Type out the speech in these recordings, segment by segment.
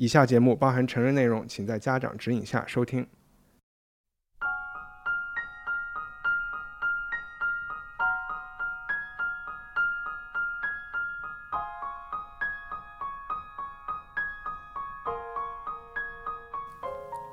以下节目包含成人内容，请在家长指引下收听。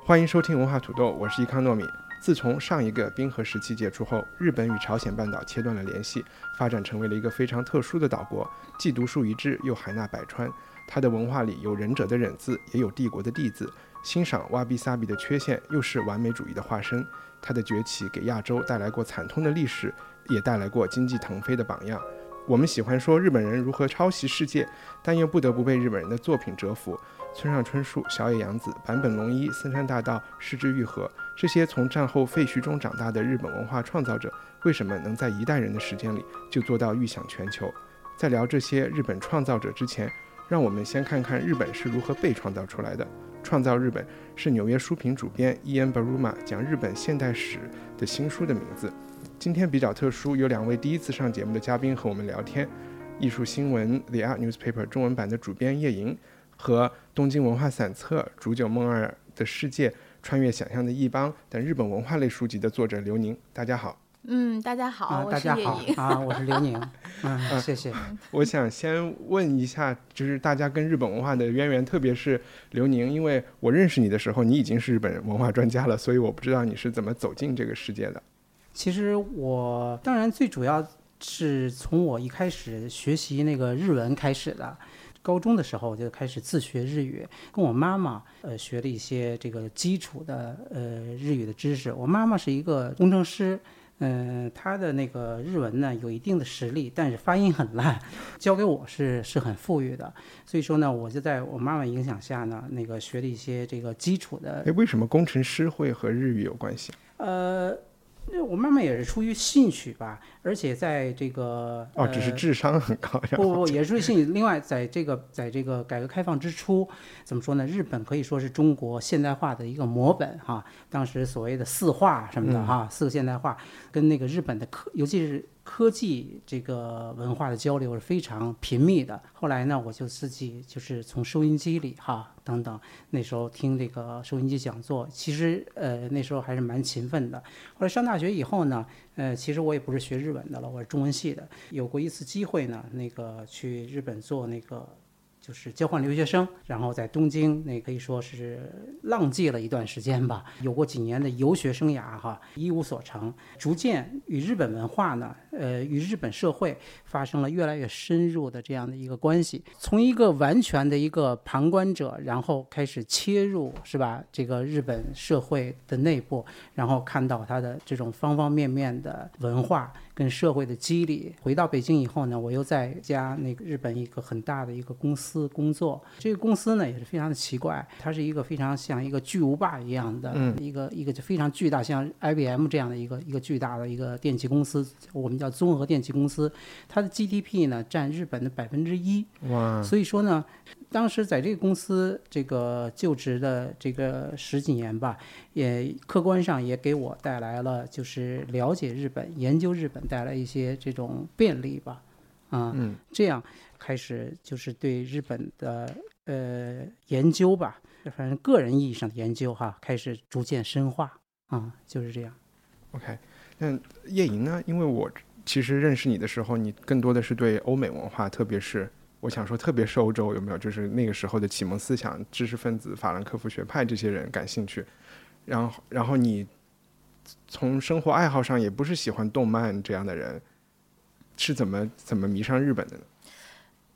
欢迎收听文化土豆，我是伊康糯米。自从上一个冰河时期结束后，日本与朝鲜半岛切断了联系，发展成为了一个非常特殊的岛国，既独树一帜，又海纳百川。他的文化里有忍者的忍字，也有帝国的帝字。欣赏瓦比萨比的缺陷，又是完美主义的化身。他的崛起给亚洲带来过惨痛的历史，也带来过经济腾飞的榜样。我们喜欢说日本人如何抄袭世界，但又不得不被日本人的作品折服。村上春树、小野洋子、坂本龙一、森山大道、失之愈合，这些从战后废墟中长大的日本文化创造者，为什么能在一代人的时间里就做到誉享全球？在聊这些日本创造者之前，让我们先看看日本是如何被创造出来的。创造日本是纽约书评主编伊恩·巴鲁玛讲日本现代史的新书的名字。今天比较特殊，有两位第一次上节目的嘉宾和我们聊天：艺术新闻《The Art Newspaper》中文版的主编叶莹。和东京文化散册《煮酒梦二的世界》《穿越想象的异邦》等日本文化类书籍的作者刘宁，大家好。嗯，大家好，大家好是叶莹。啊，我是刘宁，嗯，谢谢。我想先问一下，就是大家跟日本文化的渊源，特别是刘宁，因为我认识你的时候，你已经是日本文化专家了，所以我不知道你是怎么走进这个世界的。其实我当然最主要是从我一开始学习那个日文开始的。高中的时候我就开始自学日语，跟我妈妈呃学了一些这个基础的呃日语的知识。我妈妈是一个工程师，嗯、他的那个日文呢有一定的实力，但是发音很烂，教给我是是很富裕的。所以说呢，我就在我妈妈影响下呢，那个学了一些这个基础的哎，为什么工程师会和日语有关系？呃，那我慢慢也是出于兴趣吧，而且在这个哦，只是呃智商很高呀。不不不，也是出于兴趣。另外，在这个在这个改革开放之初，怎么说呢？日本可以说是中国现代化的一个模本哈。当时所谓的四化什么的哈，四个现代化跟那个日本的科，尤其是科技这个文化的交流是非常频密的。后来呢，我就自己就是从收音机里哈等等，那时候听这个收音机讲座，其实呃那时候还是蛮勤奋的。后来上大学以后呢，呃，其实我也不是学日本的了，我是中文系的。有过一次机会呢，那个去日本做那个就是交换留学生，然后在东京那可以说是浪迹了一段时间吧，有过几年的游学生涯哈，一无所成，逐渐与日本文化呢，呃，与日本社会发生了越来越深入的这样的一个关系。从一个完全的一个旁观者，然后开始切入，是吧？这个日本社会的内部，然后看到它的这种方方面面的文化跟社会的激励。回到北京以后呢，我又在一家那个日本一个很大的一个公司工作。这个公司呢也是非常的奇怪，它是一个非常像一个巨无霸一样的、一个一个就非常巨大，像 IBM 这样的一个一个巨大的一个电器公司，我们叫综合电器公司。它的 GDP 呢占日本的百分之一。哇，所以说呢，当时在这个公司这个就职的这个十几年吧，也客观上也给我带来了就是了解日本、研究日本带来一些这种便利吧，啊、嗯，这样开始就是对日本的呃研究吧，反正个人意义上的研究哈，开始逐渐深化啊、就是这样。OK，那叶莹呢？因为我其实认识你的时候，你更多的是对欧美文化，特别是我想说，特别是欧洲有没有，就是那个时候的启蒙思想、知识分子、法兰克福学派这些人感兴趣。然后，然后你从生活爱好上也不是喜欢动漫这样的人，是怎么怎么迷上日本的呢？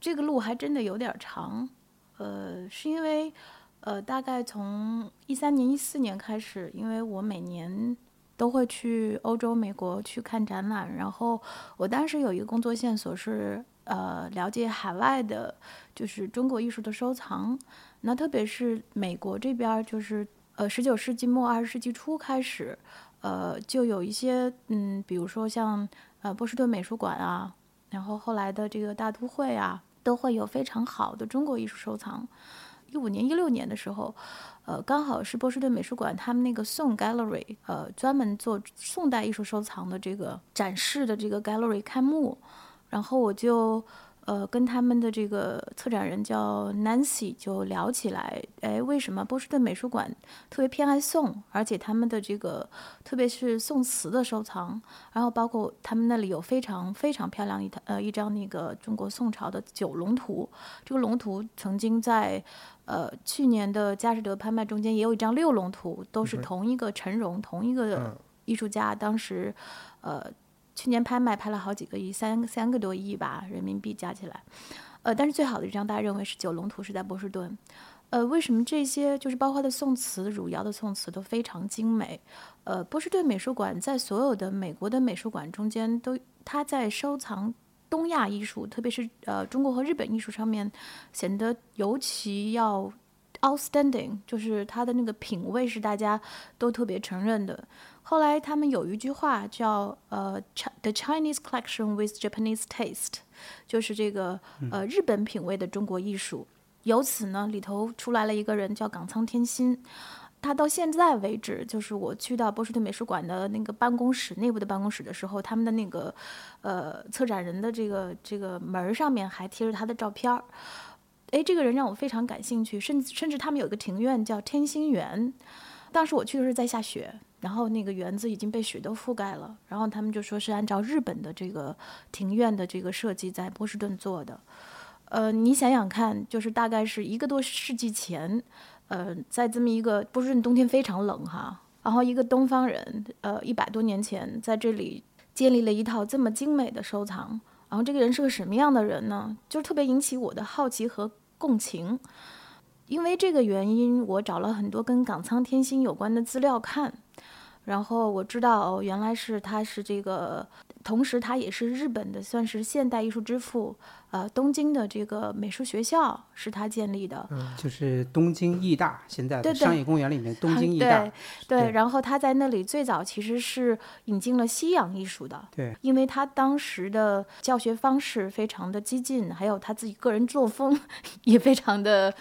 这个路还真的有点长，呃，是因为呃，大概从一三年、一四年开始，因为我每年都会去欧洲、美国去看展览，然后我当时有一个工作线索是。呃了解海外的，就是中国艺术的收藏。那特别是美国这边，就是呃十九世纪末二十世纪初开始，呃就有一些嗯，比如说像呃波士顿美术馆啊，然后后来的这个大都会啊，都会有非常好的中国艺术收藏。一五年、一六年的时候，呃，刚好是波士顿美术馆他们那个宋 Gallery，呃，专门做宋代艺术收藏的这个展示的这个 Gallery 开幕，然后我就。呃，跟他们的这个策展人叫 Nancy 就聊起来，哎，为什么波士顿美术馆特别偏爱宋，而且他们的这个特别是宋词的收藏，然后包括他们那里有非常非常漂亮一套呃一张那个中国宋朝的九龙图，这个龙图曾经在呃去年的佳士得拍卖中间也有一张六龙图，都是同一个陈荣同一个艺术家当时呃。去年拍卖拍了好几个亿，三三个多亿吧，人民币加起来。呃，但是最好的一张，大家认为是九龙图，是在波士顿。呃，为什么这些就是包括的宋词、汝窑的宋词都非常精美？呃，波士顿美术馆在所有的美国的美术馆中间，都它在收藏东亚艺术，特别是呃中国和日本艺术上面，显得尤其要 outstanding，就是它的那个品味是大家都特别承认的。后来他们有一句话叫呃，the Chinese collection with Japanese taste，就是这个呃日本品味的中国艺术。由此呢，里头出来了一个人叫冈仓天心，他到现在为止，就是我去到波士顿美术馆的那个办公室内部的办公室的时候，他们的那个呃策展人的这个这个门上面还贴着他的照片儿。哎，这个人让我非常感兴趣，甚至甚至他们有一个庭院叫天心园。当时我去的是在下雪。然后那个园子已经被雪都覆盖了，然后他们就说是按照日本的这个庭院的这个设计在波士顿做的，呃，你想想看，就是大概是一个多世纪前，呃，在这么一个波士顿冬天非常冷哈，然后一个东方人，呃，一百多年前在这里建立了一套这么精美的收藏，然后这个人是个什么样的人呢？就是特别引起我的好奇和共情，因为这个原因，我找了很多跟冈仓天心有关的资料看。然后我知道，哦，原来是他是这个，同时他也是日本的，算是现代艺术之父。呃，东京的这个美术学校是他建立的，嗯，就是东京艺大，现在的商业公园里面东京艺大。对对，然后他在那里最早其实是引进了西洋艺术的，对，因为他当时的教学方式非常的激进，还有他自己个人作风 也非常的。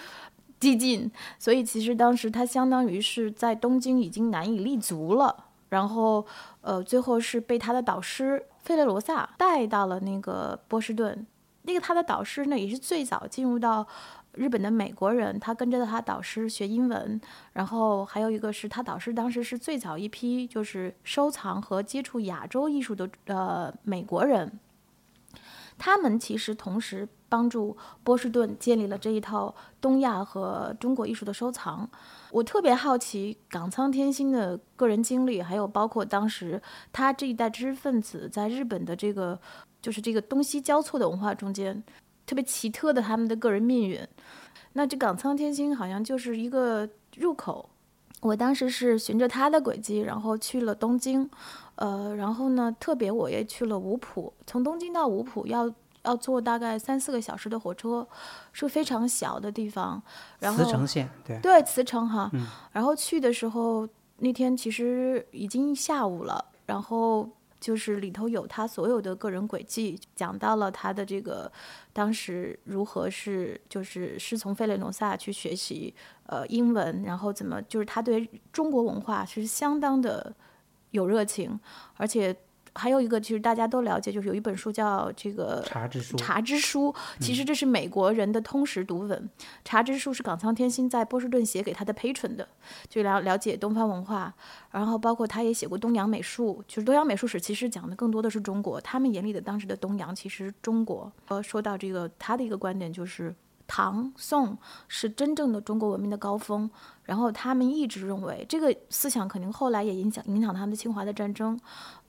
激进，所以其实当时他相当于是在东京已经难以立足了，然后，呃，最后是被他的导师费雷罗萨带到了那个波士顿。那个他的导师呢，也是最早进入到日本的美国人，他跟着他导师学英文。然后还有一个是他导师当时是最早一批就是收藏和接触亚洲艺术的呃美国人。他们其实同时帮助波士顿建立了这一套东亚和中国艺术的收藏。我特别好奇冈仓天心的个人经历，还有包括当时他这一代知识分子在日本的这个，就是这个东西交错的文化中间，特别奇特的他们的个人命运。那这冈仓天心好像就是一个入口。我当时是循着他的轨迹，然后去了东京。呃，然后呢，特别我也去了五浦，从东京到五浦要要坐大概三四个小时的火车，是非常小的地方。然后慈城县，对对，慈城哈。嗯。然后去的时候，那天其实已经下午了，然后就是里头有他所有的个人轨迹，讲到了他的这个当时如何是就是师从费雷诺萨去学习呃英文，然后怎么就是他对中国文化是相当的。有热情，而且还有一个，其实大家都了解，就是有一本书叫这个《茶之书》。茶之书，其实这是美国人的通识读本。茶之书是冈仓天心在波士顿写给他的 patron 的，就了了解东方文化。然后包括他也写过东洋美术，就是东洋美术史，其实讲的更多的是中国。他们眼里的当时的东洋，其实中国。呃，说到这个，他的一个观点就是。唐宋是真正的中国文明的高峰，然后他们一直认为这个思想肯定后来也影响影响他们的侵华的战争。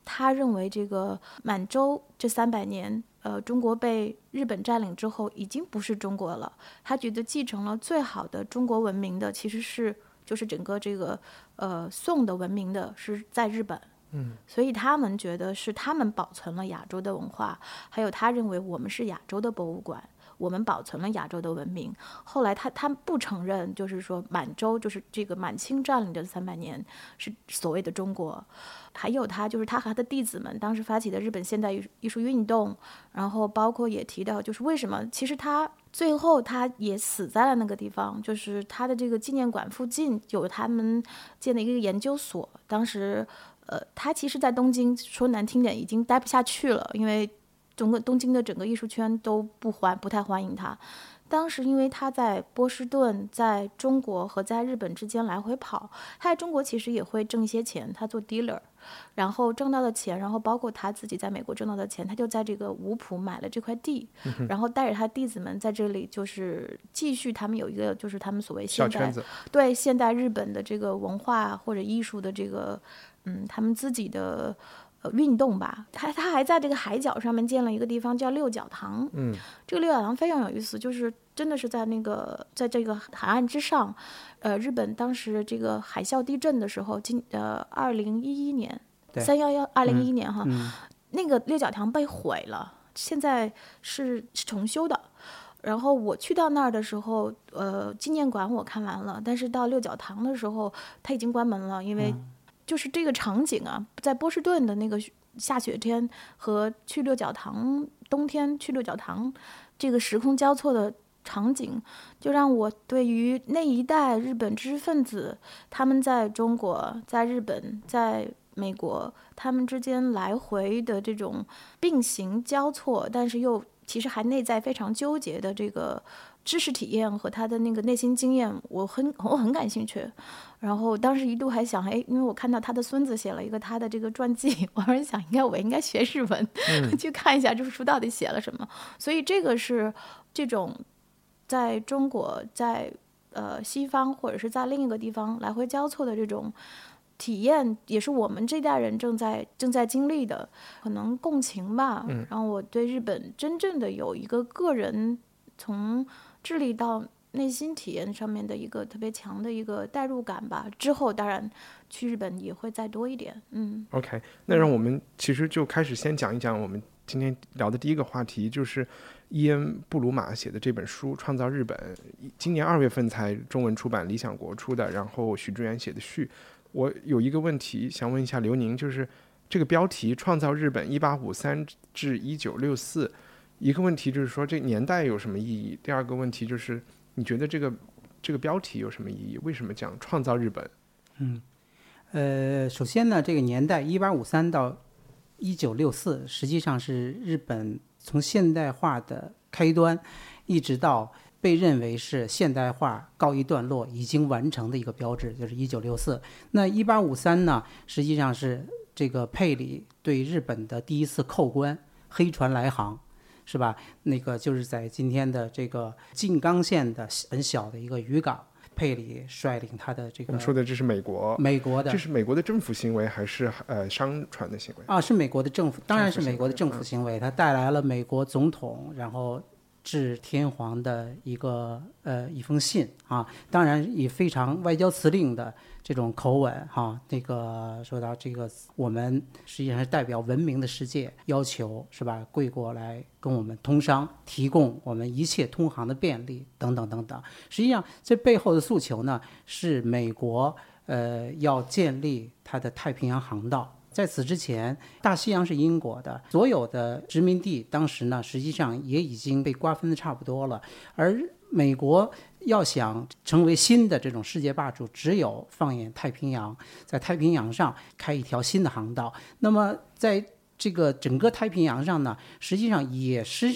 他认为这个满洲这三百年，呃，中国被日本占领之后已经不是中国了。他觉得继承了最好的中国文明的其实是就是整个这个呃宋的文明的是在日本。嗯，所以他们觉得是他们保存了亚洲的文化，还有他认为我们是亚洲的博物馆。我们保存了亚洲的文明。后来他他不承认，就是说满洲就是这个满清占领的三百年是所谓的中国。还有他就是他和他的弟子们当时发起的日本现代艺艺术运动，然后包括也提到就是为什么其实他最后他也死在了那个地方，就是他的这个纪念馆附近有他们建的一个研究所。当时呃他其实，在东京说难听点已经待不下去了，因为。整个东京的整个艺术圈都不欢不太欢迎他。当时因为他在波士顿、在中国和在日本之间来回跑，他在中国其实也会挣一些钱，他做 dealer，然后挣到的钱，然后包括他自己在美国挣到的钱，他就在这个五浦买了这块地，然后带着他弟子们在这里就是继续他们有一个就是他们所谓现代对现代日本的这个文化或者艺术的这个嗯他们自己的。呃，运动吧，他他还在这个海角上面建了一个地方叫六角堂。嗯，这个六角堂非常有意思，就是真的是在那个在这个海岸之上。呃，日本当时这个海啸地震的时候，今呃二零一一年三幺幺二零一一年哈，那个六角堂被毁了，现在是重修的。然后我去到那儿的时候，呃，纪念馆我看完了，但是到六角堂的时候，它已经关门了，因为。就是这个场景啊，在波士顿的那个下雪天和去六角塘冬天去六角塘，这个时空交错的场景，就让我对于那一代日本知识分子，他们在中国、在日本、在美国，他们之间来回的这种并行交错，但是又其实还内在非常纠结的这个。知识体验和他的那个内心经验，我很我很感兴趣。然后当时一度还想，哎，因为我看到他的孙子写了一个他的这个传记，我还想，应该我应该学日文，去看一下这本书到底写了什么。所以这个是这种在中国、在呃西方或者是在另一个地方来回交错的这种体验，也是我们这代人正在正在经历的，可能共情吧。然后我对日本真正的有一个个人从。智力到内心体验上面的一个特别强的一个代入感吧。之后当然去日本也会再多一点。嗯，OK，那让我们其实就开始先讲一讲我们今天聊的第一个话题，就是伊恩·布鲁马写的这本书《创造日本》，今年二月份才中文出版，理想国出的。然后许志远写的序。我有一个问题想问一下刘宁，就是这个标题《创造日本：一八五三至一九六四》。一个问题就是说，这年代有什么意义？第二个问题就是，你觉得这个这个标题有什么意义？为什么讲创造日本？嗯，呃，首先呢，这个年代一八五三到一九六四，实际上是日本从现代化的开端，一直到被认为是现代化告一段落、已经完成的一个标志，就是一九六四。那一八五三呢，实际上是这个佩里对日本的第一次扣关，黑船来航。是吧？那个就是在今天的这个静冈县的很小的一个渔港，佩里率领他的这个。我们说的这是美国，美国的，这是美国的政府行为还是呃商船的行为？啊，是美国的政府，当然是美国的政府行为。他带来了美国总统，然后致天皇的一个呃一封信啊，当然以非常外交辞令的。这种口吻哈，那个说到这个，我们实际上是代表文明的世界，要求是吧？贵国来跟我们通商，提供我们一切通航的便利等等等等。实际上，这背后的诉求呢，是美国呃要建立它的太平洋航道。在此之前，大西洋是英国的，所有的殖民地当时呢，实际上也已经被瓜分的差不多了，而美国。要想成为新的这种世界霸主，只有放眼太平洋，在太平洋上开一条新的航道。那么，在这个整个太平洋上呢，实际上也是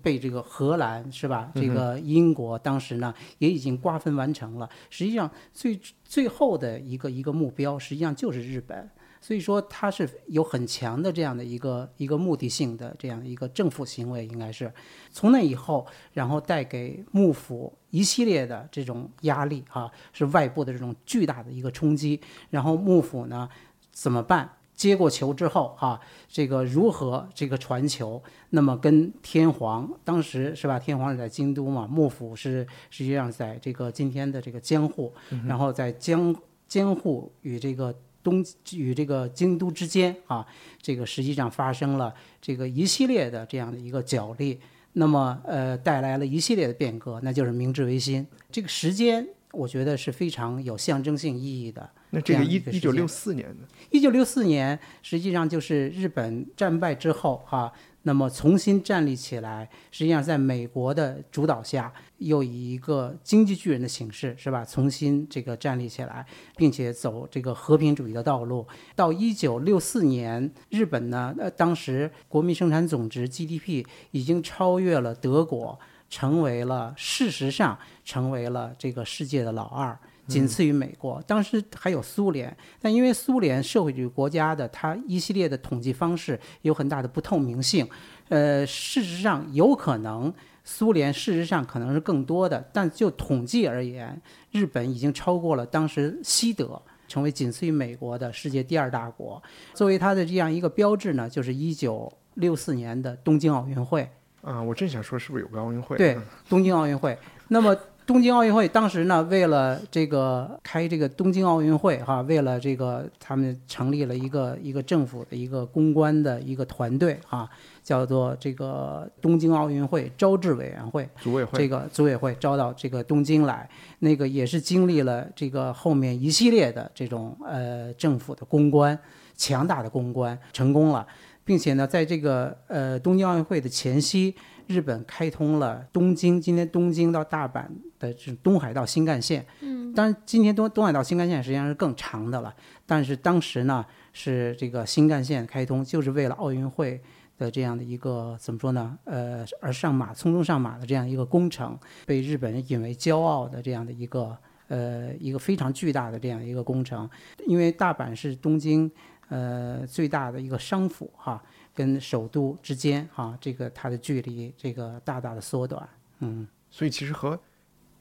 被这个荷兰是吧？这个英国当时呢也已经瓜分完成了。实际上，最最后的一个一个目标，实际上就是日本。所以说，它是有很强的这样的一个一个目的性的这样一个政府行为，应该是从那以后，然后带给幕府一系列的这种压力啊，是外部的这种巨大的一个冲击。然后幕府呢怎么办？接过球之后啊，这个如何这个传球？那么跟天皇当时是吧？天皇是在京都嘛，幕府是实际上在这个今天的这个江户，然后在江江户与这个。东与这个京都之间啊，这个实际上发生了这个一系列的这样的一个角力，那么呃带来了一系列的变革，那就是明治维新。这个时间我觉得是非常有象征性意义的。那这个一这样一一九六四年呢？一九六四年，实际上就是日本战败之后哈、那么重新站立起来，实际上在美国的主导下，又以一个经济巨人的形式，是吧？重新这个站立起来，并且走这个和平主义的道路。到一九六四年，日本呢，呃，当时国民生产总值 GDP 已经超越了德国，成为了事实上成为了这个世界的老二。仅次于美国，当时还有苏联，但因为苏联社会主义国家的它一系列的统计方式有很大的不透明性，呃，事实上有可能苏联事实上可能是更多的，但就统计而言，日本已经超过了当时西德。成为仅次于美国的世界第二大国，作为它的这样一个标志呢，就是一九六四年的东京奥运会。啊，我正想说是不是有个奥运会？对嗯，东京奥运会。那么东京奥运会当时呢，为了这个开这个东京奥运会哈，为了这个他们成立了一个一个政府的一个公关的一个团队哈，叫做这个东京奥运会招致委员会。组委会这个组委会招到这个东京来，那个也是经历了这个后面一系列的这种呃政府的公关，强大的公关成功了，并且呢，在这个呃东京奥运会的前夕，日本开通了东京，今天东京到大阪的这东海道新干线。嗯，当然今天东东海道新干线实际上是更长的了，但是当时呢是这个新干线开通，就是为了奥运会。的这样的一个怎么说呢？呃，而上马匆匆上马的这样一个工程，被日本人引为骄傲的这样的一个呃一个非常巨大的这样一个工程，因为大阪是东京呃最大的一个商府哈，跟首都之间哈，这个它的距离这个大大的缩短，嗯，所以其实和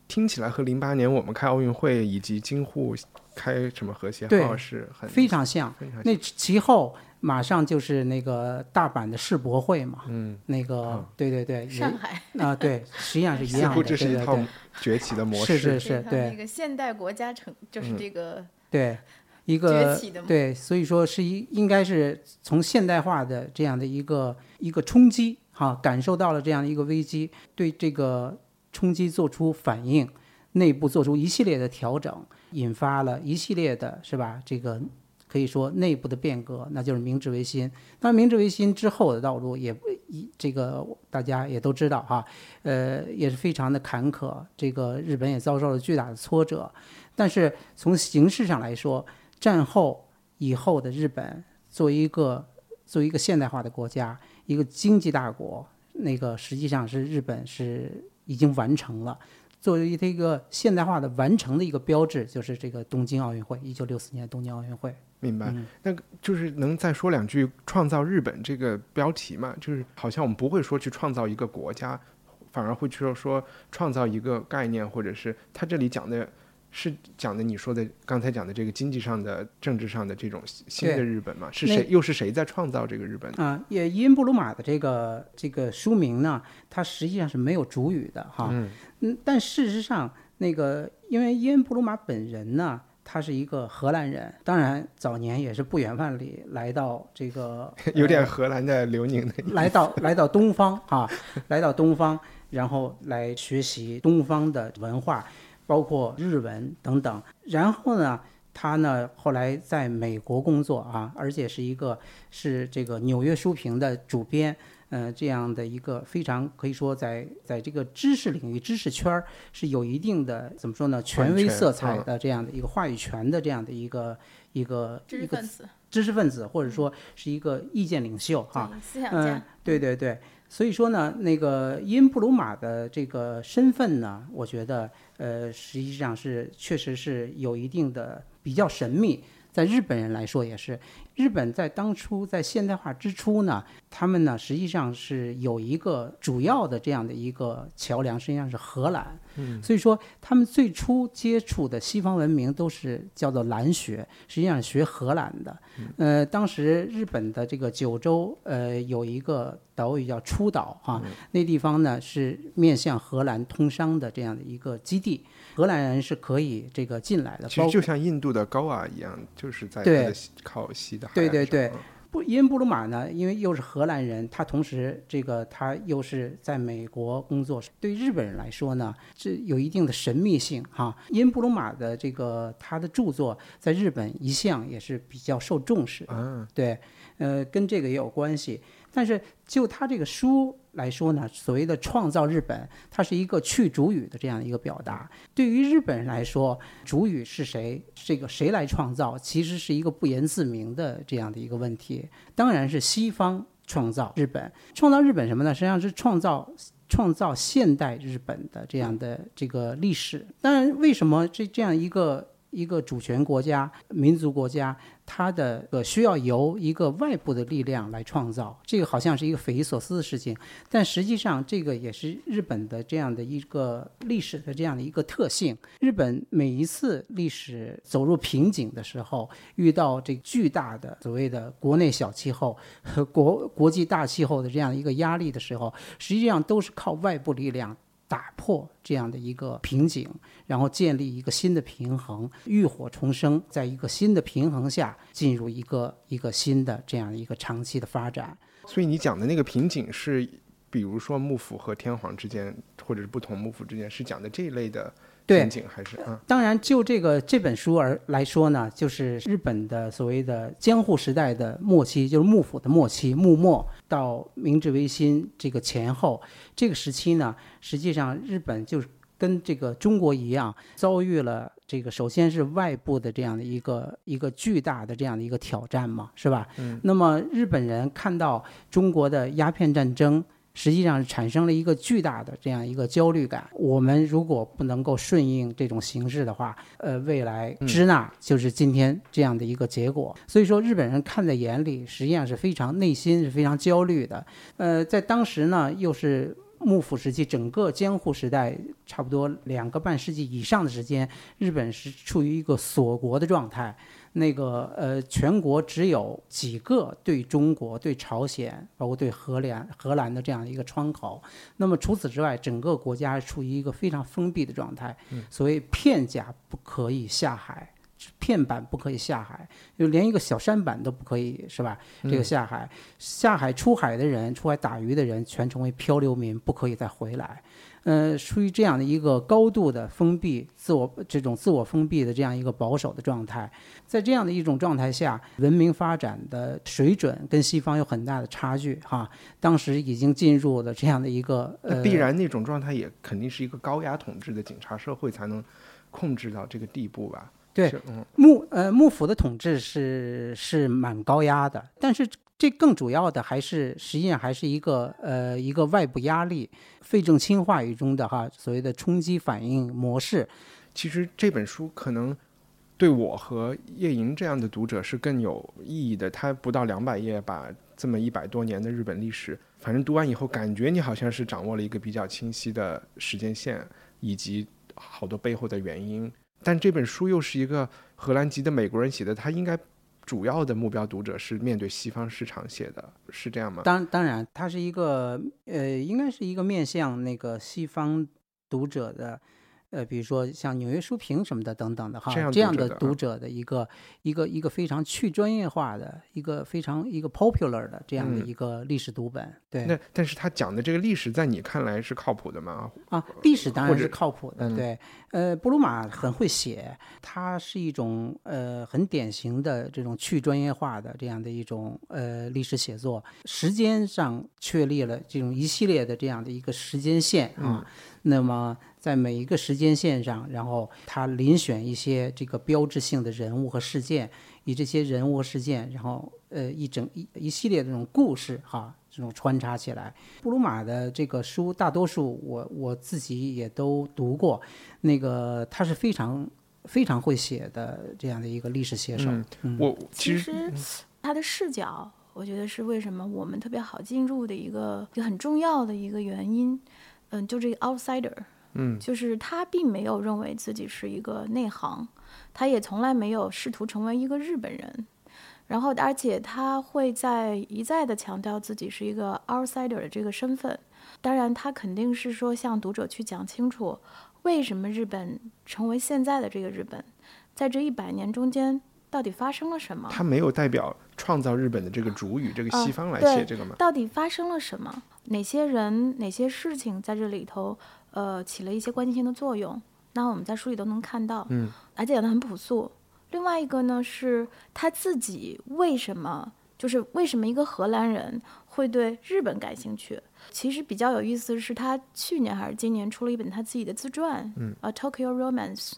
听起来和零八年我们开奥运会以及京沪开什么和谐号是很非常像。非常那其后马上就是那个大阪的世博会嘛，嗯，那个对对对，上海啊对，实际上是一样的，乎这是一套崛起的模式。是是是，对那个现代国家成就是这个对，一个对，所以说是一应该是从现代化的这样的一个一个冲击哈、感受到了这样的一个危机，对这个冲击做出反应，内部做出一系列的调整，引发了一系列的是吧？这个可以说内部的变革，那就是明治维新。那明治维新之后的道路也不一这个大家也都知道哈，呃，也是非常的坎坷，这个日本也遭受了巨大的挫折。但是从形式上来说，战后以后的日本作为一个作为一个现代化的国家，一个经济大国，那个实际上是日本是已经完成了。作为这个现代化的完成的一个标志，就是这个东京奥运会，一九六四年东京奥运会。明白，嗯那就是能再说两句“创造日本”这个标题嘛？就是好像我们不会说去创造一个国家，反而会去说说创造一个概念，或者是他这里讲的是讲的你说的刚才讲的这个经济上的、政治上的这种新的日本嘛？是谁？又是谁在创造这个日本？啊，也伊恩布鲁马的这个这个书名呢，它实际上是没有主语的哈。嗯但事实上，那个因为伊恩布鲁马本人呢，他是一个荷兰人，当然早年也是不远万里来到这个 有点荷兰的流宁的来到来到东方啊，来到东方，然后来学习东方的文化，包括日文等等。然后呢，他呢后来在美国工作啊，而且是一个是这个纽约书评的主编。呃，这样的一个非常可以说在在这个知识领域、知识圈儿是有一定的怎么说呢，权威色彩嗯的这样的一个话语权的这样的一个一个知一个识分子、知识分子，或者说是一个意见领袖哈。对思想嗯家，，对对对，所以说呢，那个因布鲁马的这个身份呢，我觉得呃，实际上是确实是有一定的比较神秘。在日本人来说也是，日本在当初在现代化之初呢，他们呢实际上是有一个主要的这样的一个桥梁，实际上是荷兰。嗯，所以说他们最初接触的西方文明都是叫做兰学，实际上学荷兰的。呃，当时日本的这个九州，呃，有一个岛屿叫初岛哈，那地方呢是面向荷兰通商的这样的一个基地，荷兰人是可以这个进来的。其实就像印度的高瓦一样，就是在对靠西的海对对对。布因布鲁马呢，因为又是荷兰人，他同时这个他又是在美国工作，对日本人来说呢，这有一定的神秘性哈。因布鲁马的这个他的著作在日本一向也是比较受重视，嗯，对，呃，跟这个也有关系。但是就他这个书来说呢，所谓的创造日本，它是一个去主语的这样一个表达。对于日本人来说，主语是谁，这个谁来创造，其实是一个不言自明的这样的一个问题。当然是西方创造日本，创造日本什么呢？实际上是创造创造现代日本的这样的这个历史。当然，为什么这这样一个？一个主权国家、民族国家，它的呃需要由一个外部的力量来创造，这个好像是一个匪夷所思的事情，但实际上这个也是日本的这样的一个历史的这样的一个特性。日本每一次历史走入瓶颈的时候，遇到这巨大的所谓的国内小气候和国国际大气候的这样一个压力的时候，实际上都是靠外部力量。打破这样的一个瓶颈，然后建立一个新的平衡，浴火重生，在一个新的平衡下进入一个一个新的这样一个长期的发展。所以你讲的那个瓶颈是，比如说幕府和天皇之间，或者是不同幕府之间，是讲的这一类的。对，还是当然，就这个这本书而来说呢，就是日本的所谓的江户时代的末期，就是幕府的末期，幕末到明治维新这个前后这个时期呢，实际上日本就是跟这个中国一样，遭遇了这个首先是外部的这样的一个一个巨大的这样的一个挑战嘛，是吧？嗯。那么日本人看到中国的鸦片战争。实际上产生了一个巨大的这样一个焦虑感。我们如果不能够顺应这种形势的话，呃，未来支那就是今天这样的一个结果。所以说，日本人看在眼里，实际上是非常内心是非常焦虑的。呃，在当时呢，又是幕府时期，整个江户时代差不多两个半世纪以上的时间，日本是处于一个锁国的状态。那个呃，全国只有几个对中国、对朝鲜，包括对荷兰、荷兰的这样一个窗口。那么除此之外，整个国家处于一个非常封闭的状态。所谓片甲不可以下海，片板不可以下海，就连一个小舢板都不可以，是吧？这个下海，下海出海的人，出海打鱼的人，全成为漂流民，不可以再回来。呃，处于这样的一个高度的封闭、自我这种自我封闭的这样一个保守的状态，在这样的一种状态下，文明发展的水准跟西方有很大的差距哈。当时已经进入了这样的一个，呃，必然那种状态也肯定是一个高压统治的警察社会才能控制到这个地步吧？对，幕呃幕府的统治是是蛮高压的，但是。这更主要的还是，实际上还是一个呃一个外部压力，费正清话语中的哈所谓的冲击反应模式。其实这本书可能对我和叶莹这样的读者是更有意义的。它不到两百页，把这么一百多年的日本历史，反正读完以后，感觉你好像是掌握了一个比较清晰的时间线，以及好多背后的原因。但这本书又是一个荷兰籍的美国人写的，他应该。主要的目标读者是面对西方市场写的，是这样吗？当当然，它是一个呃，应该是一个面向那个西方读者的。呃，比如说像纽约书评什么的等等的哈，这样的读者的一个一个一个非常去专业化的一个非常一个 popular 的这样的一个历史读本。对。那但是他讲的这个历史，在你看来是靠谱的吗？啊，历史当然是靠谱的。对。呃，布鲁马很会写，他是一种呃很典型的这种去专业化的这样的一种呃历史写作，时间上确立了这种一系列的这样的一个时间线啊。那么，在每一个时间线上，然后他遴选一些这个标志性的人物和事件，以这些人物和事件，然后呃一整一一系列这种故事哈，这种穿插起来。布鲁马的这个书，大多数我我自己也都读过，那个他是非常非常会写的这样的一个历史写手。我其实他的视角，我觉得是为什么我们特别好进入的一个一个很重要的一个原因。嗯，就这个 outsider，嗯，就是他并没有认为自己是一个内行，他也从来没有试图成为一个日本人。然后，而且他会在一再的强调自己是一个 outsider 的这个身份。当然，他肯定是说向读者去讲清楚，为什么日本成为现在的这个日本，在这一百年中间到底发生了什么？他没有代表创造日本的这个主语，这个西方来写这个吗？到底发生了什么？哪些人、哪些事情在这里头，呃，起了一些关键性的作用？那我们在书里都能看到，嗯，而且讲的很朴素。另外一个呢，是他自己为什么，就是为什么一个荷兰人会对日本感兴趣？其实比较有意思的是，他去年还是今年出了一本他自己的自传，嗯，呃，《Tokyo Romance》，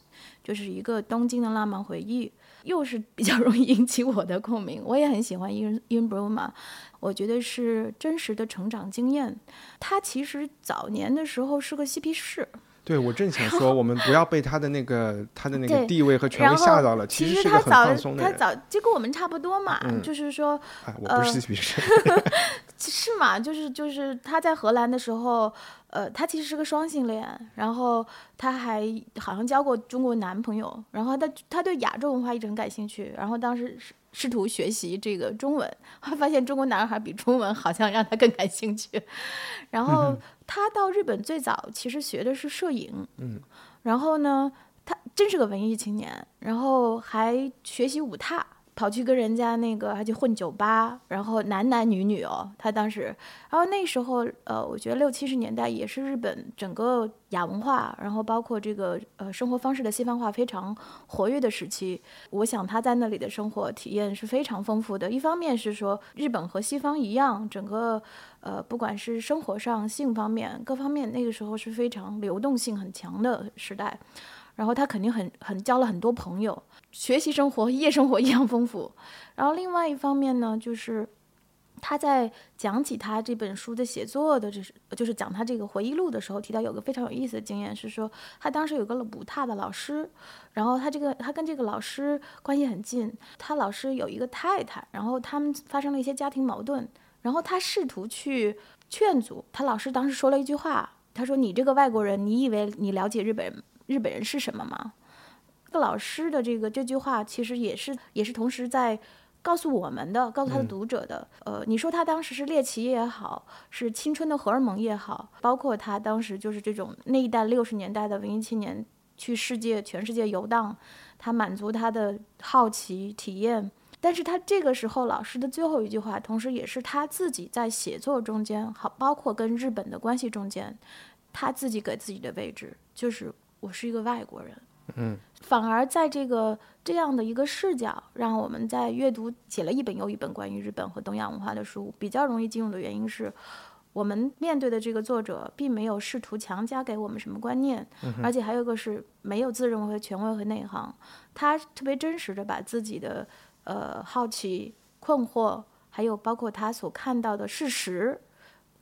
就是一个东京的浪漫回忆，又是比较容易引起我的共鸣。我也很喜欢伊恩伊恩布鲁玛，我觉得是真实的成长经验。他其实早年的时候是个嬉皮士，对，我正想说，我们不要被他的那个他的那个地位和权威吓到了，其实他早。他早就跟我们差不多嘛，嗯就是说哎，我不是呃嬉皮士，是嘛，就是就是他在荷兰的时候，呃，他其实是个双性恋，然后他还好像交过中国男朋友，然后他他对亚洲文化一直很感兴趣，然后当时试试图学习这个中文，发现中国男孩比中文好像让他更感兴趣，然后他到日本最早其实学的是摄影，嗯，然后呢，他真是个文艺青年，然后还学习舞踏。跑去跟人家那个，还去混酒吧，然后男男女女哦，他当时，然后那时候，呃，我觉得六七十年代也是日本整个亚文化，然后包括这个呃生活方式的西方化非常活跃的时期。我想他在那里的生活体验是非常丰富的。一方面是说日本和西方一样，整个呃不管是生活上、性方面各方面，那个时候是非常流动性很强的时代。然后他肯定很很交了很多朋友，学习生活、夜生活一样丰富。然后另外一方面呢，就是他在讲起他这本书的写作的，就是就是讲他这个回忆录的时候，提到有个非常有意思的经验，是说他当时有个舞踏的老师，然后他这个他跟这个老师关系很近，他老师有一个太太，然后他们发生了一些家庭矛盾，然后他试图去劝阻他老师，当时说了一句话，他说：“你这个外国人，你以为你了解日本人日本人是什么吗？”这个老师的这个这句话，其实也是也是同时在告诉我们的，告诉他的读者的。呃，你说他当时是猎奇也好，是青春的荷尔蒙也好，包括他当时就是这种那一代六十年代的文艺青年去世界全世界游荡，他满足他的好奇体验。但是他这个时候老师的最后一句话，同时也是他自己在写作中间，好包括跟日本的关系中间，他自己给自己的位置就是我是一个外国人。嗯，反而在这个这样的一个视角，让我们在阅读写了一本又一本关于日本和东亚文化的书，比较容易进入的原因是，我们面对的这个作者并没有试图强加给我们什么观念，而且还有一个是没有自认为权威和内行，他特别真实的把自己的呃好奇、困惑，还有包括他所看到的事实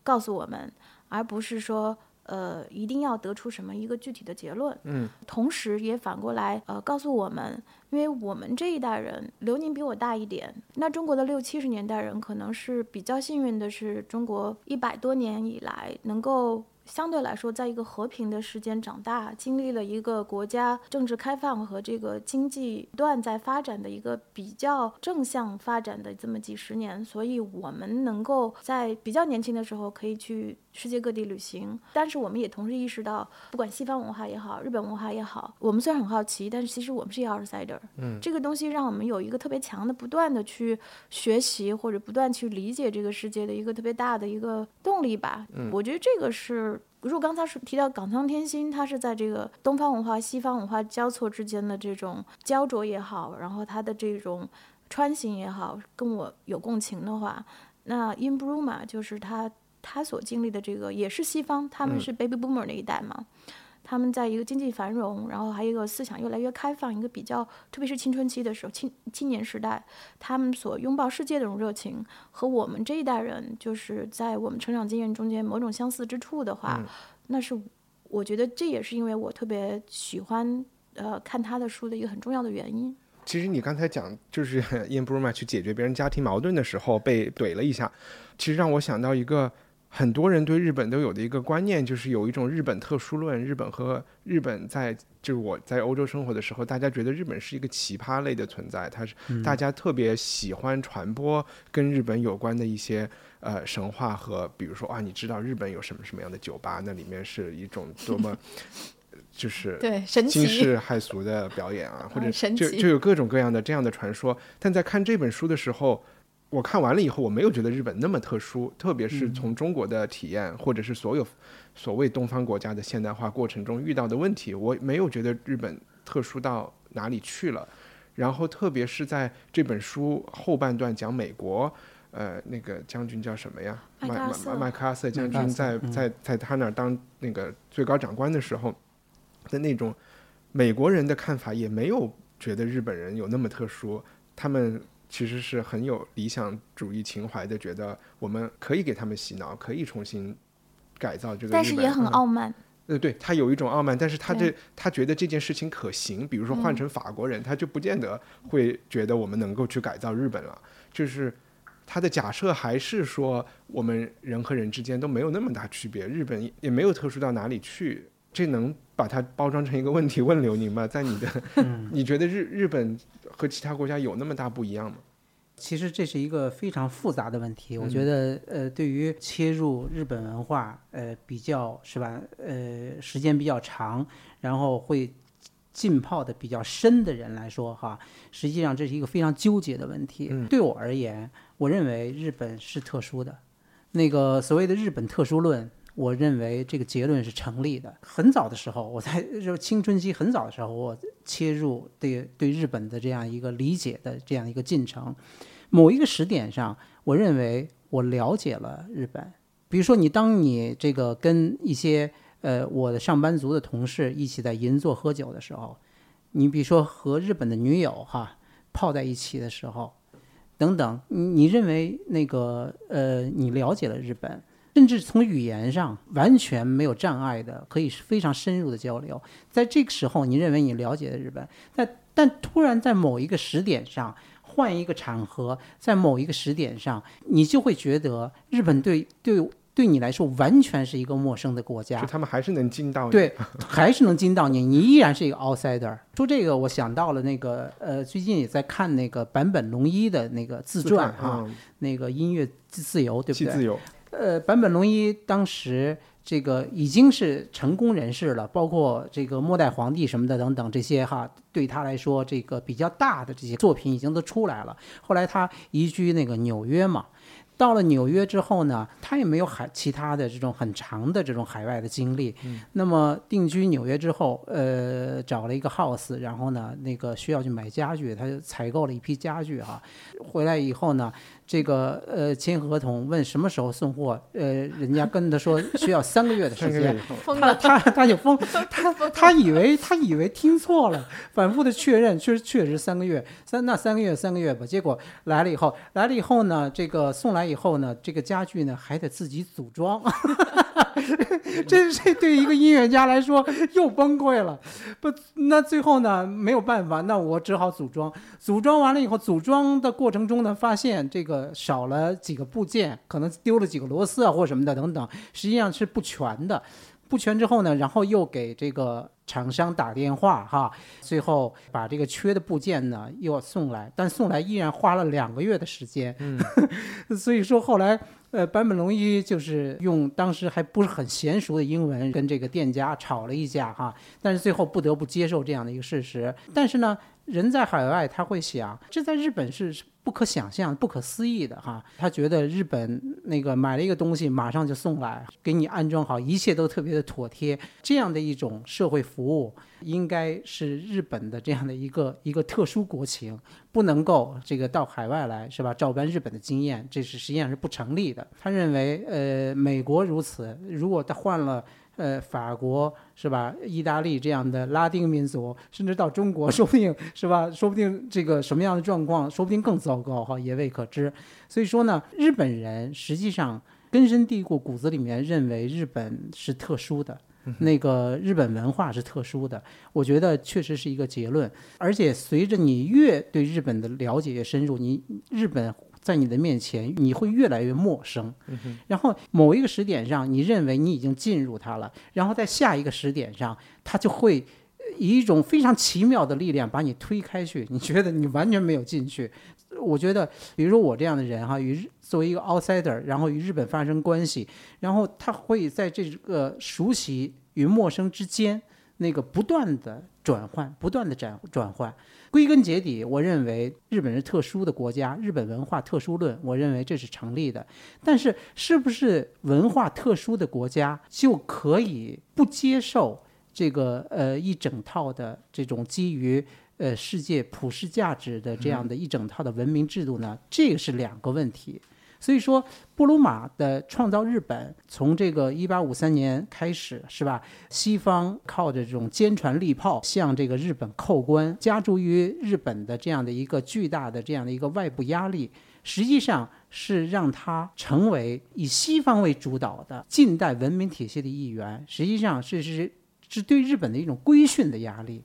告诉我们，而不是说。呃，一定要得出什么一个具体的结论，嗯，同时也反过来呃告诉我们，因为我们这一代人，刘宁比我大一点，那中国的六七十年代人可能是比较幸运的，是中国一百多年以来能够。相对来说，在一个和平的时间长大，经历了一个国家政治开放和这个经济不断在发展的一个比较正向发展的这么几十年，所以我们能够在比较年轻的时候可以去世界各地旅行。但是我们也同时意识到，不管西方文化也好，日本文化也好，我们虽然很好奇，但是其实我们是一个 outsider。嗯，这个东西让我们有一个特别强的、不断的去学习或者不断去理解这个世界的一个特别大的一个动力吧。嗯我觉得这个是。如果刚才是提到港仓天心，它是在这个东方文化、西方文化交错之间的这种焦灼也好，然后它的这种穿行也好，跟我有共情的话，那 In Bruma 就是他他所经历的这个也是西方，他们嗯是 Baby Boomer 那一代嘛，他们在一个经济繁荣，然后还有一个思想越来越开放，一个比较特别是青春期的时候，青青年时代，他们所拥抱世界的这种热情，和我们这一代人就是在我们成长经验中间某种相似之处的话，嗯那是我觉得这也是因为我特别喜欢呃看他的书的一个很重要的原因。其实你刚才讲，就是 Ian Bruma 去解决别人家庭矛盾的时候被怼了一下，其实让我想到一个很多人对日本都有的一个观念，就是有一种日本特殊论。日本和日本在就是我在欧洲生活的时候，大家觉得日本是一个奇葩类的存在，它是大家特别喜欢传播跟日本有关的一些呃神话和，比如说啊，你知道日本有什么什么样的酒吧，那里面是一种多么。就是对神奇惊世骇俗的表演啊，或者就就有各种各样的这样的传说。但在看这本书的时候，我看完了以后，我没有觉得日本那么特殊，特别是从中国的体验，或者是所有所谓东方国家的现代化过程中遇到的问题，我没有觉得日本特殊到哪里去了。然后，特别是在这本书后半段讲美国，呃，那个将军叫什么呀？麦麦麦克阿瑟麦克阿瑟将军在在在他那儿当那个最高长官的时候的那种美国人的看法，也没有觉得日本人有那么特殊，他们其实是很有理想主义情怀的，觉得我们可以给他们洗脑，可以重新改造这个但是也很嗯傲慢。呃，对他有一种傲慢，但是他这他觉得这件事情可行，比如说换嗯成法国人，他就不见得会觉得我们能够去改造日本了。就是他的假设还是说，我们人和人之间都没有那么大区别，日本也没有特殊到哪里去。这能把它包装成一个问题问刘宁吗？在你的，你觉得日日本和其他国家有那么大不一样吗？其实这是一个非常复杂的问题，我嗯觉得呃，对于切入日本文化，呃，比较是吧，呃，时间比较长，然后会浸泡的比较深的人来说，哈，实际上这是一个非常纠结的问题。嗯对我而言，我认为日本是特殊的，那个所谓的日本特殊论。我认为这个结论是成立的。很早的时候，我在就是青春期很早的时候，我切入对对日本的这样一个理解的这样一个进程。某一个时点上，我认为我了解了日本。比如说，你当你这个跟一些呃我的上班族的同事一起在银座喝酒的时候，你比如说和日本的女友哈泡在一起的时候，等等，你你认为那个呃你了解了日本，甚至从语言上完全没有障碍的，可以非常深入的交流。在这个时候，你认为你了解了日本，但但突然在某一个时点上，换一个场合，在某一个时点上，你就会觉得日本对对对你来说完全是一个陌生的国家。他们还是能惊到你。对，还是能惊到你，你依然是一个 outsider。说这个，我想到了那个呃，最近也在看那个坂本龙一的那个自自传传哈，嗯那个音乐自自由，对不对？自由，呃，坂本龙一当时这个已经是成功人士了，包括这个末代皇帝什么的等等这些哈，对他来说这个比较大的这些作品已经都出来了。后来他移居那个纽约嘛。到了纽约之后呢，他也没有海其他的这种很长的这种海外的经历。那么定居纽约之后，呃，找了一个 house，然后呢，那个需要去买家具，他就采购了一批家具哈。回来以后呢，这个呃签合同，问什么时候送货，呃，人家跟他说需要三个月的时间他了，他他就疯，他他以为他以为听错了，反复的确认，确实确实三个月，三那三个月三个月吧。结果来了以后，来了以后呢，这个送来以后呢，这个家具呢还得自己组装，这这对一个音乐家来说又崩溃了。不，那最后呢没有办法，那我只好组装。组装完了以后，组装的过程中呢，发现这个少了几个部件，可能丢了几个螺丝啊或什么的等等，实际上是不全的。不全之后呢，然后又给这个厂商打电话哈，最后把这个缺的部件呢又送来，但送来依然花了两个月的时间。嗯，所以说后来呃，坂本龙一就是用当时还不是很娴熟的英文跟这个店家吵了一架哈，但是最后不得不接受这样的一个事实。但是呢，人在海外他会想，这在日本是不可想象、不可思议的哈。他觉得日本那个买了一个东西，马上就送来，给你安装好，一切都特别的妥帖。这样的一种社会服务，应该是日本的这样的一个一个特殊国情，不能够这个到海外来是吧？照搬日本的经验，这是实际上是不成立的。他认为，呃，美国如此，如果他换了。呃，法国是吧？意大利这样的拉丁民族，甚至到中国，说不定是吧？说不定这个什么样的状况，说不定更糟糕哈，也未可知。所以说呢，日本人实际上根深蒂固，骨子里面认为日本是特殊的，那个日本文化是特殊的，我觉得确实是一个结论。而且随着你越对日本的了解越深入，你日本在你的面前你会越来越陌生。然后某一个时点上，你认为你已经进入它了，然后在下一个时点上，它就会以一种非常奇妙的力量把你推开去，你觉得你完全没有进去。我觉得，比如说我这样的人哈，与日作为一个 outsider，然后与日本发生关系，然后他会在这个熟悉与陌生之间，那个不断的转换，不断的转转换。归根结底，我认为日本是特殊的国家，日本文化特殊论，我认为这是成立的。但是，是不是文化特殊的国家就可以不接受这个呃一整套的这种基于？呃，世界普世价值的这样的一整套的文明制度呢，这个是两个问题。所以说，布鲁马的创造日本，从这个一八五三年开始，是吧？西方靠着这种坚船利炮向这个日本扣关，加诸于日本的这样的一个巨大的这样的一个外部压力，实际上是让它成为以西方为主导的近代文明体系的一员。实际上，是是。是对日本的一种规训的压力。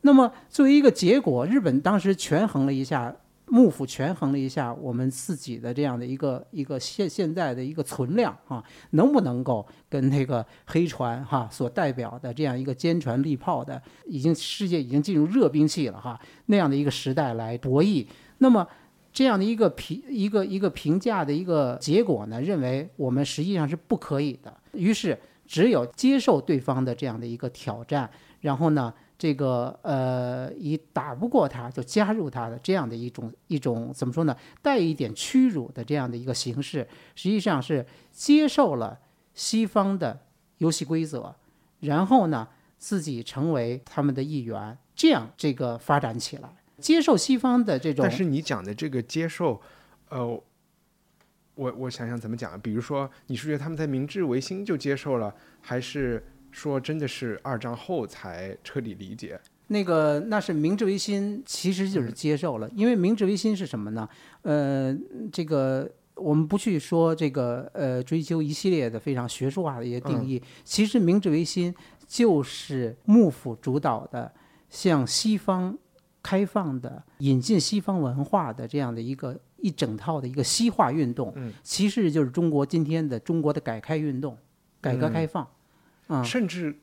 那么作为一个结果，日本当时权衡了一下，幕府权衡了一下我们自己的这样的一个一个现现在的一个存量啊，能不能够跟那个黑船哈所代表的这样一个坚船利炮的，已经世界已经进入热兵器了哈那样的一个时代来博弈？那么这样的一个评一个一个评价的一个结果呢，认为我们实际上是不可以的。于是。只有接受对方的这样的一个挑战，然后呢，这个呃，以打不过他就加入他的这样的一种一种怎么说呢，带一点屈辱的这样的一个形式，实际上是接受了西方的游戏规则，然后呢，自己成为他们的一员，这样这个发展起来，接受西方的这种。但是你讲的这个接受，呃。我我想想怎么讲，比如说，你是觉得他们在明治维新就接受了，还是说真的是二战后才彻底理解？那个那是明治维新，其实就是接受了，因为明治维新是什么呢？呃，这个我们不去说这个呃追究一系列的非常学术化的一些定义，其实明治维新就是幕府主导的向西方开放的引进西方文化的这样的一个。一整套的一个西化运动，嗯其实就是中国今天的中国的改开运动，改革开放，啊，甚至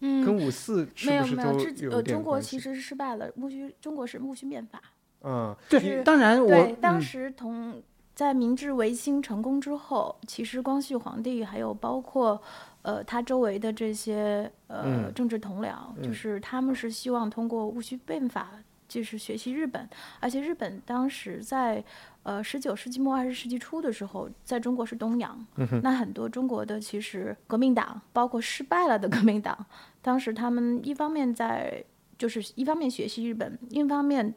跟五四是不是都有呃，中国其实是失败了，戊戌中国是戊戌变法，嗯，对，当然我当时同在明治维新成功之后，其实光绪皇帝还有包括呃他周围的这些呃政治同僚，就是他们是希望通过戊戌变法。就是学习日本，而且日本当时在呃十九世纪末二十世纪初的时候，在中国是东洋，那很多中国的其实革命党，包括失败了的革命党，当时他们一方面在就是一方面学习日本，另一方面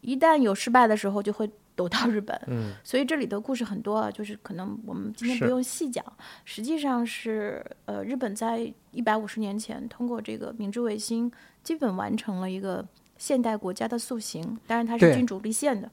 一旦有失败的时候就会躲到日本，嗯，所以这里的故事很多啊，就是可能我们今天不用细讲，实际上是呃日本在一百五十年前通过这个明治维新，基本完成了一个。现代国家的塑形，当然它是君主立宪的。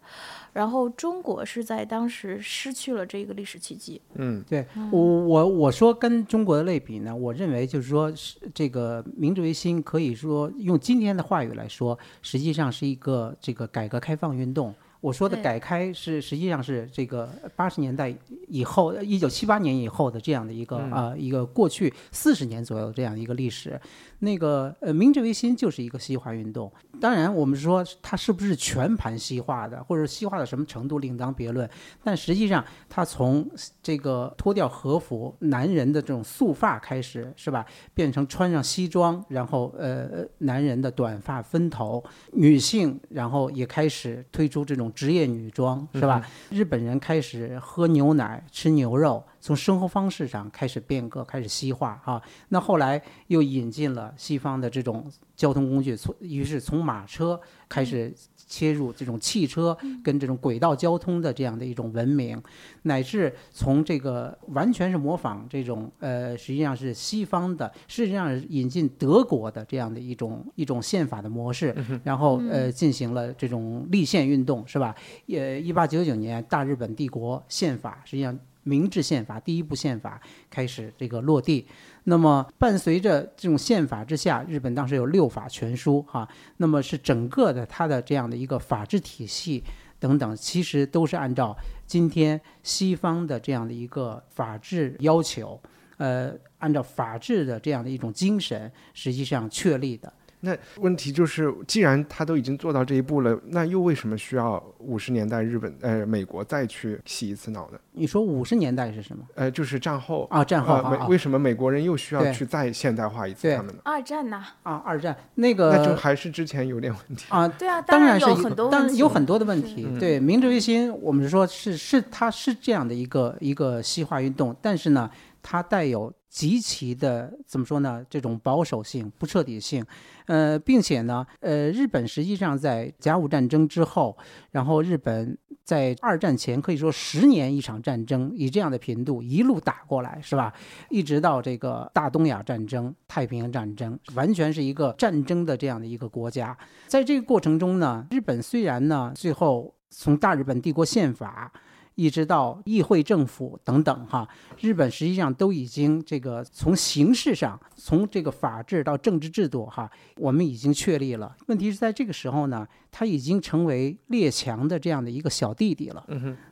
然后中国是在当时失去了这个历史契机。嗯，对我我我说跟中国的类比呢，我认为就是说是这个明治维新可以说用今天的话语来说，实际上是一个这个改革开放运动。我说的改开是实际上是这个八十年代以后，一九七八年以后的这样的一个啊一个过去四十年左右这样一个历史。那个呃，明治维新就是一个西化运动。当然，我们说它是不是全盘西化的，或者西化到什么程度另当别论。但实际上，它从这个脱掉和服，男人的这种束发开始，是吧？变成穿上西装，然后呃，男人的短发分头，女性然后也开始推出这种职业女装，是吧？日本人开始喝牛奶，吃牛肉。从生活方式上开始变革，开始西化啊。那后来又引进了西方的这种交通工具，从于是从马车开始切入这种汽车跟这种轨道交通的这样的一种文明，乃至从这个完全是模仿这种呃，实际上是西方的，实际上是引进德国的这样的一种一种宪法的模式，然后呃进行了这种立宪运动，是吧？也一八九九年大日本帝国宪法实际上。明治宪法第一部宪法开始这个落地。那么伴随着这种宪法之下，日本当时有六法全书哈，那么是整个的它的这样的一个法治体系等等，其实都是按照今天西方的这样的一个法治要求，呃，按照法治的这样的一种精神，实际上确立的。那问题就是，既然他都已经做到这一步了，那又为什么需要五十年代日本呃美国再去洗一次脑呢？你说五十年代是什么？呃，就是战后啊，战后美为什么美国人又需要去再现代化一次他们呢？二战呐啊，二战那个那就还是之前有点问题啊。对啊，当然有很多当然有很多的问题。对，明治维新，我们说是是它是这样的一个一个西化运动，但是呢，它带有。极其的怎么说呢？这种保守性、不彻底性，呃，并且呢，呃，日本实际上在甲午战争之后，然后日本在二战前可以说十年一场战争，以这样的频度一路打过来，是吧？一直到这个大东亚战争、太平洋战争，完全是一个战争的这样的一个国家。在这个过程中呢，日本虽然呢，最后从大日本帝国宪法。一直到议会政府等等，哈，日本实际上都已经这个从形式上，从这个法治到政治制度，哈，我们已经确立了。问题是在这个时候呢，他已经成为列强的这样的一个小弟弟了。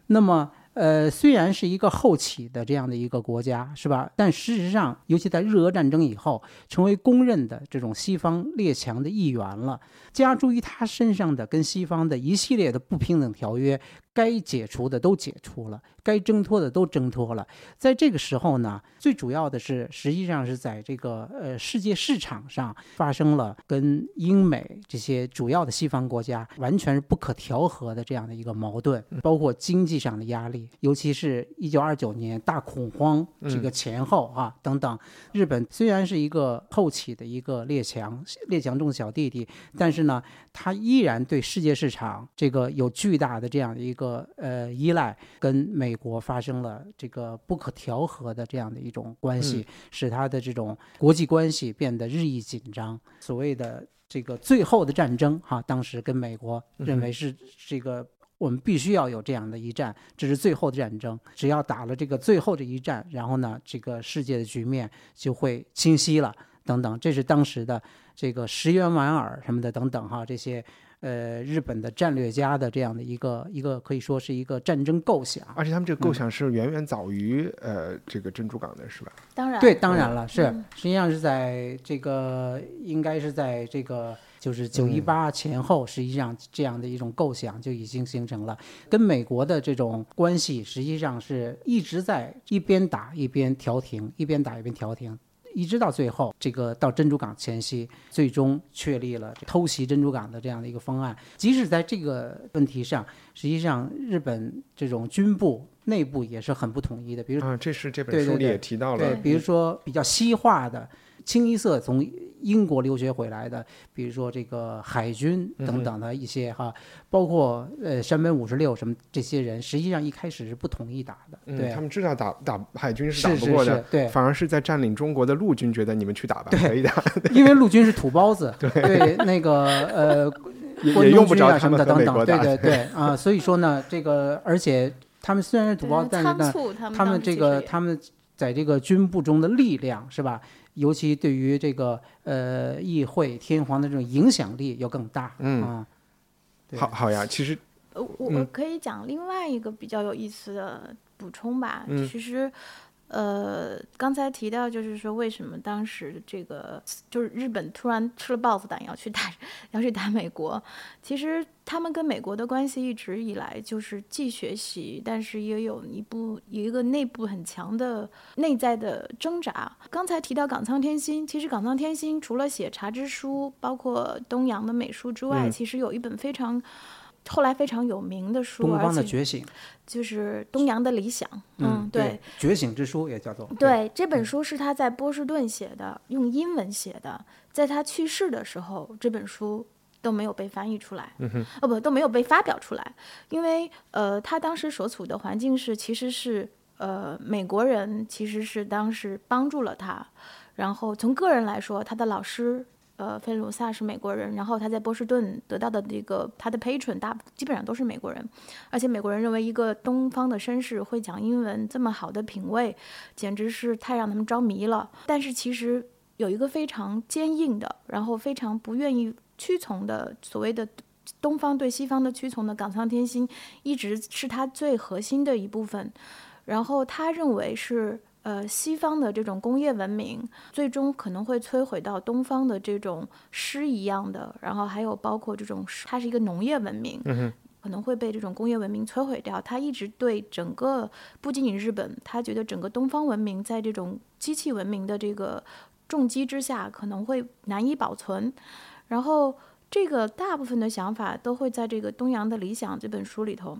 那么。呃，虽然是一个后起的这样的一个国家，是吧？但事实上，尤其在日俄战争以后，成为公认的这种西方列强的一员了。加诸于他身上的跟西方的一系列的不平等条约，该解除的都解除了，该挣脱的都挣脱了。在这个时候呢，最主要的是，实际上是在这个呃世界市场上发生了跟英美这些主要的西方国家完全是不可调和的这样的一个矛盾，包括经济上的压力。尤其是一九二九年大恐慌这个前后啊等等，日本虽然是一个后起的一个列强，列强中的小弟弟，但是呢，他依然对世界市场这个有巨大的这样的一个呃依赖，跟美国发生了这个不可调和的这样的一种关系，使他的这种国际关系变得日益紧张。所谓的这个最后的战争哈，当时跟美国认为是这个。我们必须要有这样的一战，这是最后的战争。只要打了这个最后这一战，然后呢，这个世界的局面就会清晰了。等等，这是当时的这个石原莞尔什么的等等哈，这些呃日本的战略家的这样的一个一个可以说是一个战争构想。而且他们这个构想是远远早于呃这个珍珠港的，是吧？当然，对，当然了，是实际上是在这个应该是在这个。就是九一八前后，实际上这样的一种构想就已经形成了，跟美国的这种关系实际上是一直在一边打一边调停，一边打一边调停，一直到最后这个到珍珠港前夕，最终确立了偷袭珍珠港的这样的一个方案。即使在这个问题上，实际上日本这种军部内部也是很不统一的。比如啊，这是这本书里也提到了，对，比如说比较西化的。清一色从英国留学回来的，比如说这个海军等等的一些哈，包括呃山本五十六什么这些人，实际上一开始是不同意打的，对。他们知道打打海军是打不过的，对，反而是在占领中国的陆军觉得你们去打吧，可以的，因为陆军是土包子，对。那个呃也用不着什么的等等，对对对啊，所以说呢，这个而且他们虽然是土包子，但是呢，他们这个他们在这个军部中的力量是吧？尤其对于这个呃议会天皇的这种影响力要更大，嗯，好好呀，其实呃我可以讲另外一个比较有意思的补充吧，其实。呃，刚才提到就是说，为什么当时这个就是日本突然吃了豹子胆要去打要去打美国？其实他们跟美国的关系一直以来就是既学习，但是也有一部有一个内部很强的内在的挣扎。刚才提到冈仓天心，其实冈仓天心除了写茶之书，包括东洋的美术之外，其实有一本非常。后来非常有名的书，东方的觉醒，就是东洋的理想。嗯，对，觉醒之书也叫做。对，这本书是他在波士顿写的，用英文写的。在他去世的时候，这本书都没有被翻译出来。哦不，都没有被发表出来，因为呃，他当时所处的环境是，其实是呃，美国人其实是当时帮助了他，然后从个人来说，他的老师。呃，菲鲁萨是美国人，然后他在波士顿得到的这个他的 patron 大基本上都是美国人，而且美国人认为一个东方的绅士会讲英文，这么好的品味，简直是太让他们着迷了。但是其实有一个非常坚硬的，然后非常不愿意屈从的所谓的东方对西方的屈从的冈仓天心，一直是他最核心的一部分。然后他认为是。呃，西方的这种工业文明，最终可能会摧毁到东方的这种诗一样的，然后还有包括这种，它是一个农业文明，可能会被这种工业文明摧毁掉。他一直对整个不仅仅日本，他觉得整个东方文明在这种机器文明的这个重击之下，可能会难以保存。然后这个大部分的想法都会在这个《东洋的理想》这本书里头。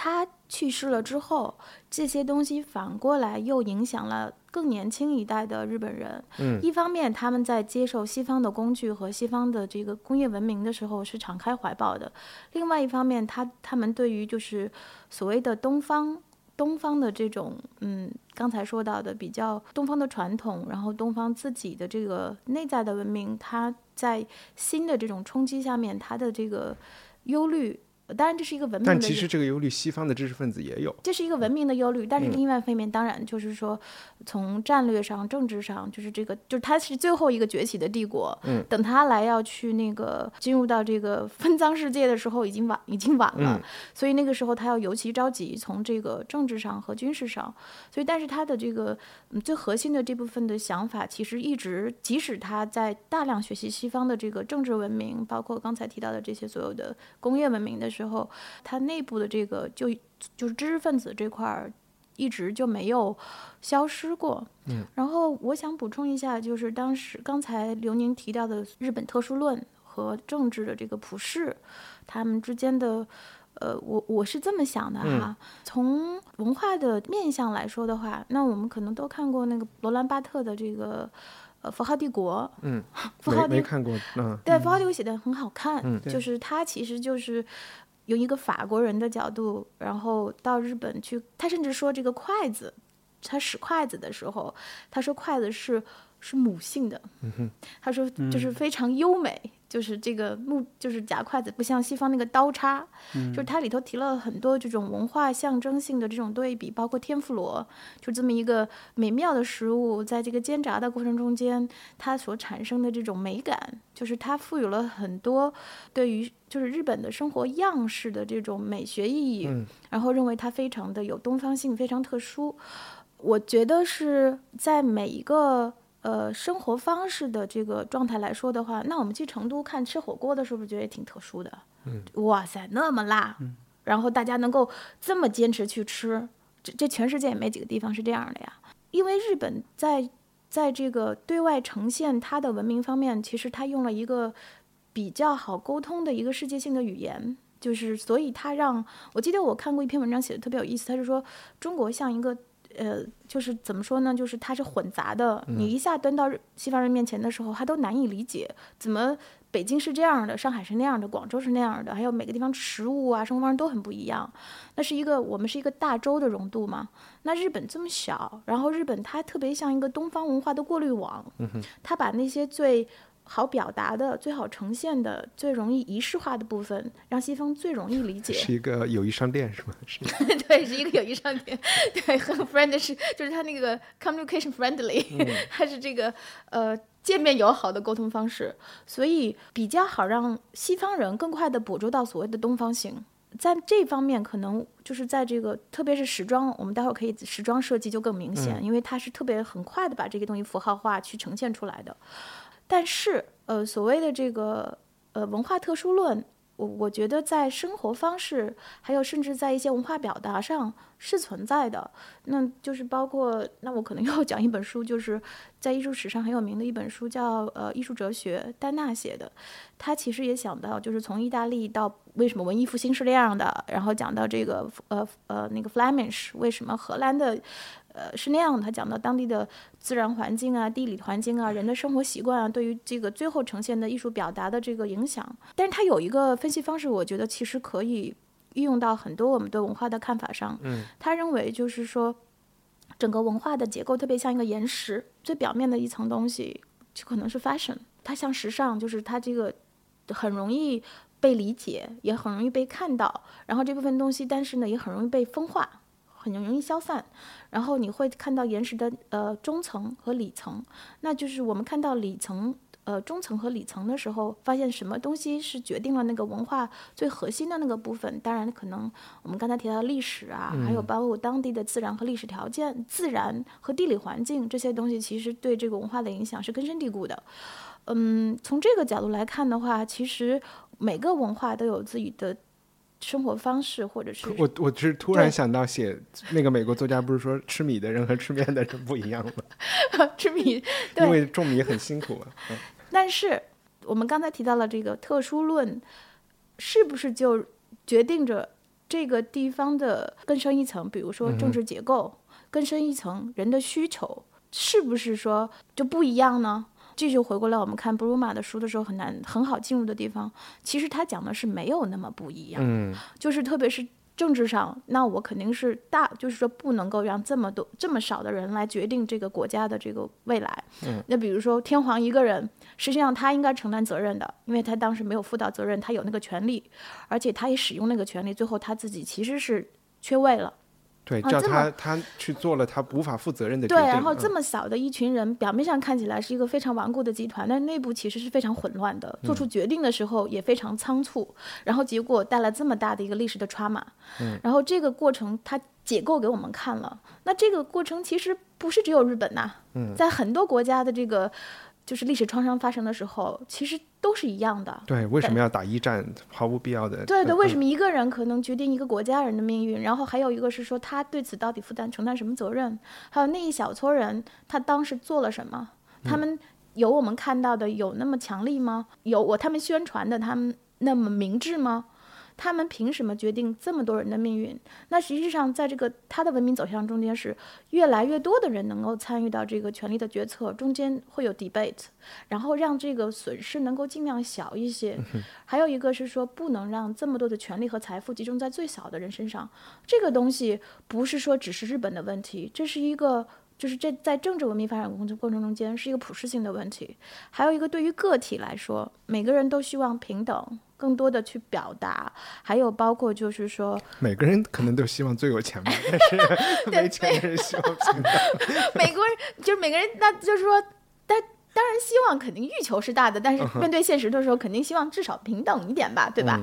他去世了之后，这些东西反过来又影响了更年轻一代的日本人。嗯，一方面他们在接受西方的工具和西方的这个工业文明的时候是敞开怀抱的；另外一方面，他他们对于就是所谓的东方东方的这种嗯，刚才说到的比较东方的传统，然后东方自己的这个内在的文明，它在新的这种冲击下面，它的这个忧虑。当然，这是一个文明的。但其实这个忧虑，西方的知识分子也有。这是一个文明的忧虑，但是另外一方面，当然就是说，从战略上、政治上，就是这个，就是它是最后一个崛起的帝国。嗯。等他来要去那个进入到这个分赃世界的时候，已经晚，已经晚了。嗯。所以那个时候他要尤其着急，从这个政治上和军事上。所以，但是他的这个最核心的这部分的想法，其实一直，即使他在大量学习西方的这个政治文明，包括刚才提到的这些所有的工业文明的。时候，它内部的这个就就是知识分子这块儿，一直就没有消失过。嗯，然后我想补充一下，就是当时刚才刘宁提到的日本特殊论和政治的这个普世，他们之间的，呃，我我是这么想的哈。从文化的面相来说的话，那我们可能都看过那个罗兰巴特的这个。呃，符号帝国，嗯，符号没看过，嗯，对，符号帝国写的很好看，嗯，就是他其实就是用一个法国人的角度，然后到日本去，他甚至说这个筷子，他使筷子的时候，他说筷子是是母性的，嗯，他说就是非常优美。就是这个木，就是夹筷子，不像西方那个刀叉，就是它里头提了很多这种文化象征性的这种对比，包括天妇罗，就这么一个美妙的食物，在这个煎炸的过程中间，它所产生的这种美感，就是它赋予了很多对于就是日本的生活样式的这种美学意义，然后认为它非常的有东方性，非常特殊。我觉得是在每一个。呃，生活方式的这个状态来说的话，那我们去成都看吃火锅的，是不是觉得也挺特殊的？嗯，哇塞，那么辣，然后大家能够这么坚持去吃，这这全世界也没几个地方是这样的呀。因为日本在在这个对外呈现它的文明方面，其实它用了一个比较好沟通的一个世界性的语言，就是所以它让我记得我看过一篇文章写的特别有意思，他是说中国像一个。呃，就是怎么说呢？就是它是混杂的。你一下端到西方人面前的时候，他都难以理解，怎么北京是这样的，上海是那样的，广州是那样的，还有每个地方食物啊、生活方式都很不一样。那是一个我们是一个大洲的溶度嘛？那日本这么小，然后日本它特别像一个东方文化的过滤网，它把那些最。好表达的、最好呈现的、最容易仪式化的部分，让西方最容易理解。是一个友谊商店是吗？是。对，是一个友谊商店。对，很 friendly，是就是它那个 communication friendly，它是这个呃见面友好的沟通方式，所以比较好让西方人更快的捕捉到所谓的东方性。在这方面，可能就是在这个特别是时装，我们待会儿可以时装设计就更明显，因为它是特别很快的把这个东西符号化去呈现出来的。但是，呃，所谓的这个呃文化特殊论，我我觉得在生活方式，还有甚至在一些文化表达上是存在的。那就是包括，那我可能要讲一本书，就是在艺术史上很有名的一本书，叫呃艺术哲学，丹娜写的。他其实也想到，就是从意大利到为什么文艺复兴是这样的，然后讲到这个呃呃那个 Flemish 为什么荷兰的。呃，是那样的。他讲到当地的自然环境啊、地理环境啊、人的生活习惯啊，对于这个最后呈现的艺术表达的这个影响。但是他有一个分析方式，我觉得其实可以运用到很多我们对文化的看法上。嗯，他认为就是说，整个文化的结构特别像一个岩石，最表面的一层东西就可能是 fashion。它像时尚，就是它这个很容易被理解，也很容易被看到。然后这部分东西，但是呢，也很容易被分化，很容易消散。然后你会看到岩石的呃中层和里层，那就是我们看到里层。呃，中层和里层的时候，发现什么东西是决定了那个文化最核心的那个部分？当然，可能我们刚才提到历史啊，还有包括当地的自然和历史条件、自然和地理环境这些东西，其实对这个文化的影响是根深蒂固的。嗯，从这个角度来看的话，其实每个文化都有自己的生活方式，或者是我我是突然想到写那个美国作家不是说吃米的人和吃面的人不一样吗？吃米，因为种米很辛苦啊。但是我们刚才提到了这个特殊论，是不是就决定着这个地方的更深一层，比如说政治结构，更深一层人的需求，是不是说就不一样呢？这就回过来我们看布鲁玛的书的时候，很难很好进入的地方，其实他讲的是没有那么不一样，嗯，就是特别是。政治上，那我肯定是大，就是说不能够让这么多这么少的人来决定这个国家的这个未来。嗯，那比如说天皇一个人，实际上他应该承担责任的，因为他当时没有负到责任，他有那个权利，而且他也使用那个权利，最后他自己其实是缺位了。对，叫他他去做了他无法负责任的决定。对，然后这么小的一群人，表面上看起来是一个非常顽固的集团，但内部其实是非常混乱的。做出决定的时候也非常仓促，然后结果带来这么大的一个历史的 trauma。嗯，然后这个过程他解构给我们看了。那这个过程其实不是只有日本呐，在很多国家的这个。就是历史创伤发生的时候，其实都是一样的。对，为什么要打一战？毫无必要的。对对，为什么一个人可能决定一个国家人的命运？然后还有一个是说，他对此到底负担承担什么责任？还有那一小撮人，他当时做了什么？他们有我们看到的有那么强力吗？有我他们宣传的他们那么明智吗？他们凭什么决定这么多人的命运？那实际上，在这个他的文明走向中间，是越来越多的人能够参与到这个权力的决策中间，会有 debate，然后让这个损失能够尽量小一些。还有一个是说，不能让这么多的权力和财富集中在最小的人身上。这个东西不是说只是日本的问题，这是一个。就是这在政治文明发展过程过程中间是一个普适性的问题，还有一个对于个体来说，每个人都希望平等，更多的去表达，还有包括就是说，每个人可能都希望最有钱吧，但是 没钱的人希望平等。美国人就是每个人，那就是说，但。当然，希望肯定欲求是大的，但是面对现实的时候，肯定希望至少平等一点吧，对吧？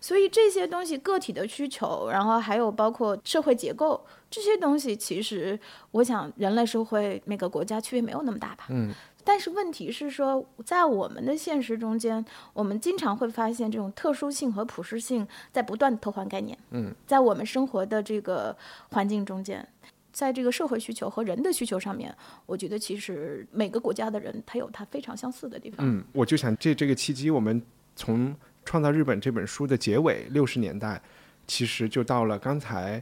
所以这些东西，个体的需求，然后还有包括社会结构这些东西，其实我想人类社会每个国家区别没有那么大吧。嗯。但是问题是说，在我们的现实中间，我们经常会发现这种特殊性和普适性在不断的偷换概念。嗯。在我们生活的这个环境中间。在这个社会需求和人的需求上面，我觉得其实每个国家的人他有他非常相似的地方。嗯，我就想借这个契机，我们从《创造日本》这本书的结尾六十年代，其实就到了刚才，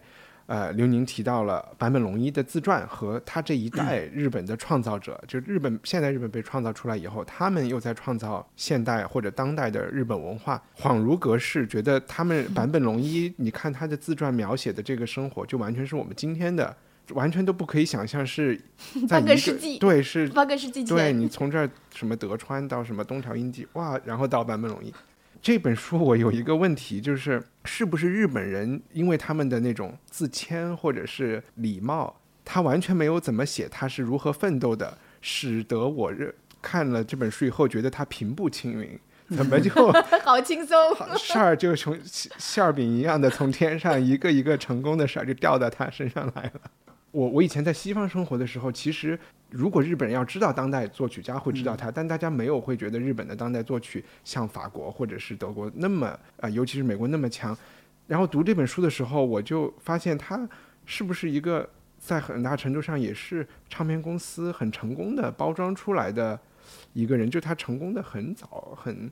呃，刘宁提到了坂本龙一的自传和他这一代日本的创造者，就日本现代日本被创造出来以后，他们又在创造现代或者当代的日本文化，恍如隔世，觉得他们 坂本龙一，你看他的自传描写的这个生活，就完全是我们今天的。完全都不可以想象是 在半个世纪，对，是半个世纪。对你从这儿什么德川到什么东条英机，哇，然后到坂本龙一。这本书我有一个问题，就是是不是日本人因为他们的那种自谦或者是礼貌，他完全没有怎么写他是如何奋斗的，使得我认看了这本书以后觉得他平步青云，怎么就 好轻松，事儿就从馅儿饼一样的从天上一个一个成功的事儿就掉到他身上来了。我我以前在西方生活的时候，其实如果日本人要知道当代作曲家会知道他，但大家没有会觉得日本的当代作曲像法国或者是德国那么啊，尤其是美国那么强。然后读这本书的时候，我就发现他是不是一个在很大程度上也是唱片公司很成功的包装出来的一个人，就他成功的很早，很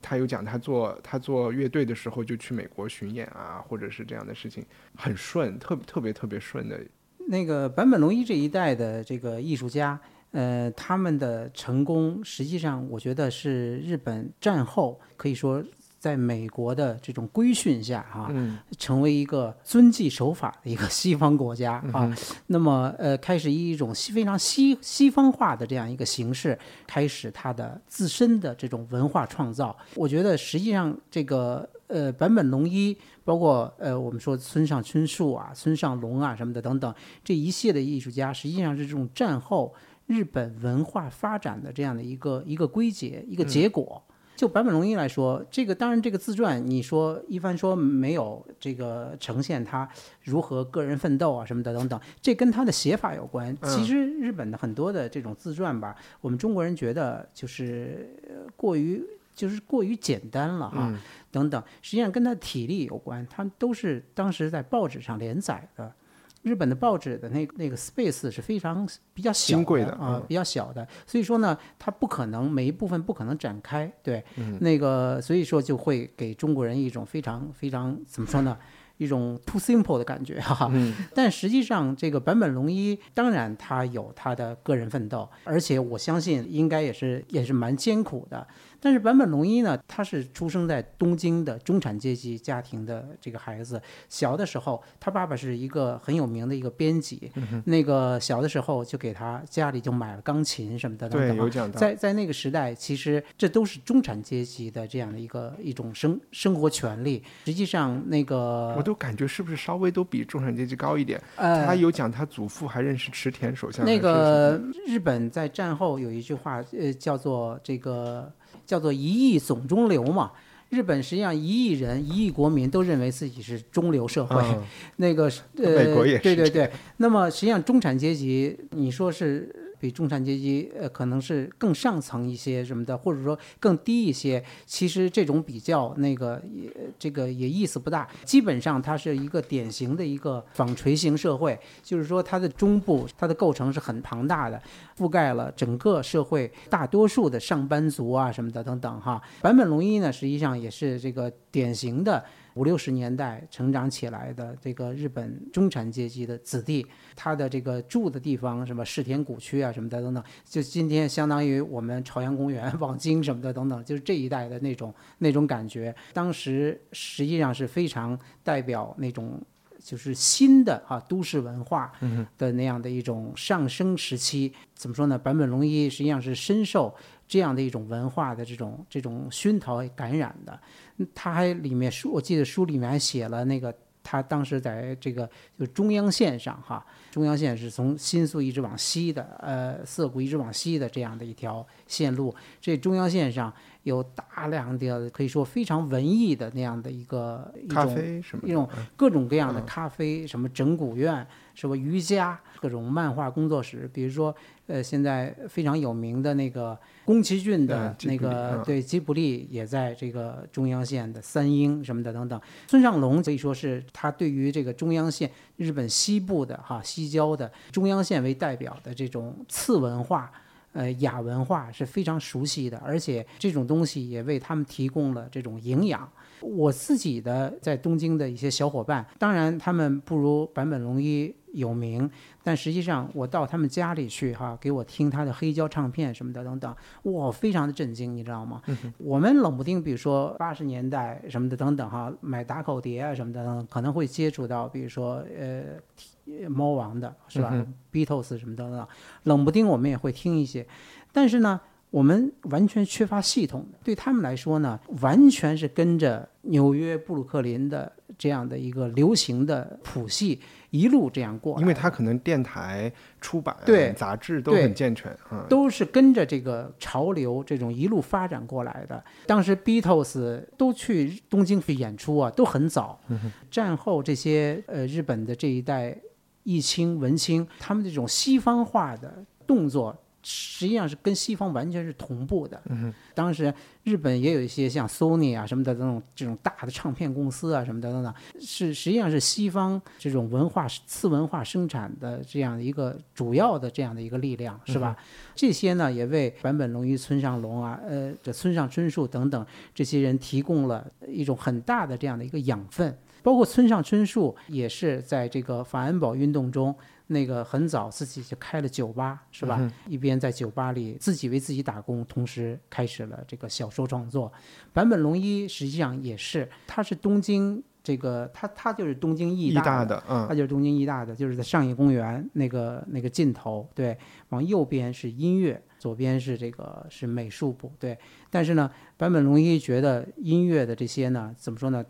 他有讲他做他做乐队的时候就去美国巡演啊，或者是这样的事情很顺，特别特别特别顺的。那个坂本龙一这一代的这个艺术家，呃，他们的成功实际上，我觉得是日本战后可以说在美国的这种规训下啊，嗯成为一个遵纪守法的一个西方国家啊。那么呃，开始以一种西非常西西方化的这样一个形式，开始他的自身的这种文化创造。我觉得实际上这个呃坂本龙一，包括呃我们说村上春树啊、村上隆啊什么的等等这一系列艺术家，实际上是这种战后日本文化发展的这样的一个一个归结、一个结果。就坂本龙一来说，这个当然这个自传，你说一帆说没有这个呈现他如何个人奋斗啊什么的等等，这跟他的写法有关。其实日本的很多的这种自传吧，我们中国人觉得就是呃过于就是过于简单了哈、等等，实际上跟他的体力有关，他们都是当时在报纸上连载的。日本的报纸的那那个 space 是非常比较小的啊、嗯。比较小的，所以说呢，它不可能每一部分不可能展开，对，那个所以说就会给中国人一种非常非常怎么说呢？一种 too simple 的感觉哈哈，但实际上这个坂本龙一，当然他有他的个人奋斗，而且我相信应该也是也是蛮艰苦的。但是坂本龙一呢，他是出生在东京的中产阶级家庭的这个孩子。小的时候，他爸爸是一个很有名的一个编辑，那个小的时候就给他家里就买了钢琴什么的等对。有讲到。在在那个时代，其实这都是中产阶级的这样的一个一种生生活权利。实际上，那个我都感觉是不是稍微都比中产阶级高一点？呃他有讲他祖父还认识池田首相，那个日本在战后有一句话，呃，叫做这个叫做“一亿总中流”嘛。日本实际上一亿人、一亿国民都认为自己是中流社会，嗯 那个呃，美国也是对对对。那么实际上中产阶级，你说是比中产阶级呃可能是更上层一些什么的，或者说更低一些，其实这种比较那个也这个也意思不大。基本上它是一个典型的一个纺锤型社会，就是说它的中部它的构成是很庞大的，覆盖了整个社会大多数的上班族啊什么的等等哈。坂本龙一呢，实际上也是这个典型的五六十年代成长起来的这个日本中产阶级的子弟，他的这个住的地方什么世田谷区啊什么的等等，就今天相当于我们朝阳公园、望京什么的等等，就是这一代的那种那种感觉。当时实际上是非常代表那种。就是新的啊、都市文化的那样的一种上升时期，怎么说呢？坂本龙一实际上是深受这样的一种文化的这种这种熏陶感染的。嗯他还里面书，我记得书里面还写了那个他当时在这个就中央线上哈，中央线是从新宿一直往西的，呃，涩谷一直往西的这样的一条线路。这中央线上有大量的可以说非常文艺的那样的一个一咖种啡什么一种各种各样的咖啡，什么整蛊院，什么瑜伽，各种漫画工作室，比如说，呃，现在非常有名的那个宫崎骏的那个、嗯对吉卜力也在这个中央线的三鹰什么的等等。孙尚龙可以说是他对于这个中央线日本西部的哈西郊的中央线为代表的这种次文化。呃，亚文化是非常熟悉的，而且这种东西也为他们提供了这种营养。我自己的在东京的一些小伙伴，当然他们不如坂本龙一有名，但实际上我到他们家里去哈，给我听他的黑胶唱片什么的等等，我，非常的震惊，你知道吗？我们冷不丁，比如说八十年代什么的等等哈，买打口碟啊什么的等等，可能会接触到，比如说呃。猫王的是吧、b e a t l e s 什么等等，冷不丁我们也会听一些，但是呢，我们完全缺乏系统的，对他们来说呢，完全是跟着纽约布鲁克林的这样的一个流行的谱系一路这样过，因为他可能电台、出版、对杂志都很健全啊。都是跟着这个潮流这种一路发展过来的。当时 Beatles 都去东京去演出啊，都很早。战后这些呃日本的这一代艺青文青，他们这种西方化的动作。实际上是跟西方完全是同步的。当时日本也有一些像 Sony 啊什么的这种这种大的唱片公司啊什么的等等，是实际上是西方这种文化次文化生产的这样的一个主要的这样的一个力量，是吧？这些呢也为坂本龙一、村上隆啊，呃，这村上春树等等这些人提供了一种很大的这样的一个养分。包括村上春树也是在这个反安保运动中，那个很早自己就开了酒吧，是吧？一边在酒吧里自己为自己打工，同时开始了这个小说创作。坂本龙一实际上也是，他是东京这个他他就是东京艺大的，嗯，他就是东京艺大的，就是在上野公园那个那个尽头，对，往右边是音乐，左边是这个是美术部，对。但是呢，坂本龙一觉得音乐的这些呢，怎么说呢？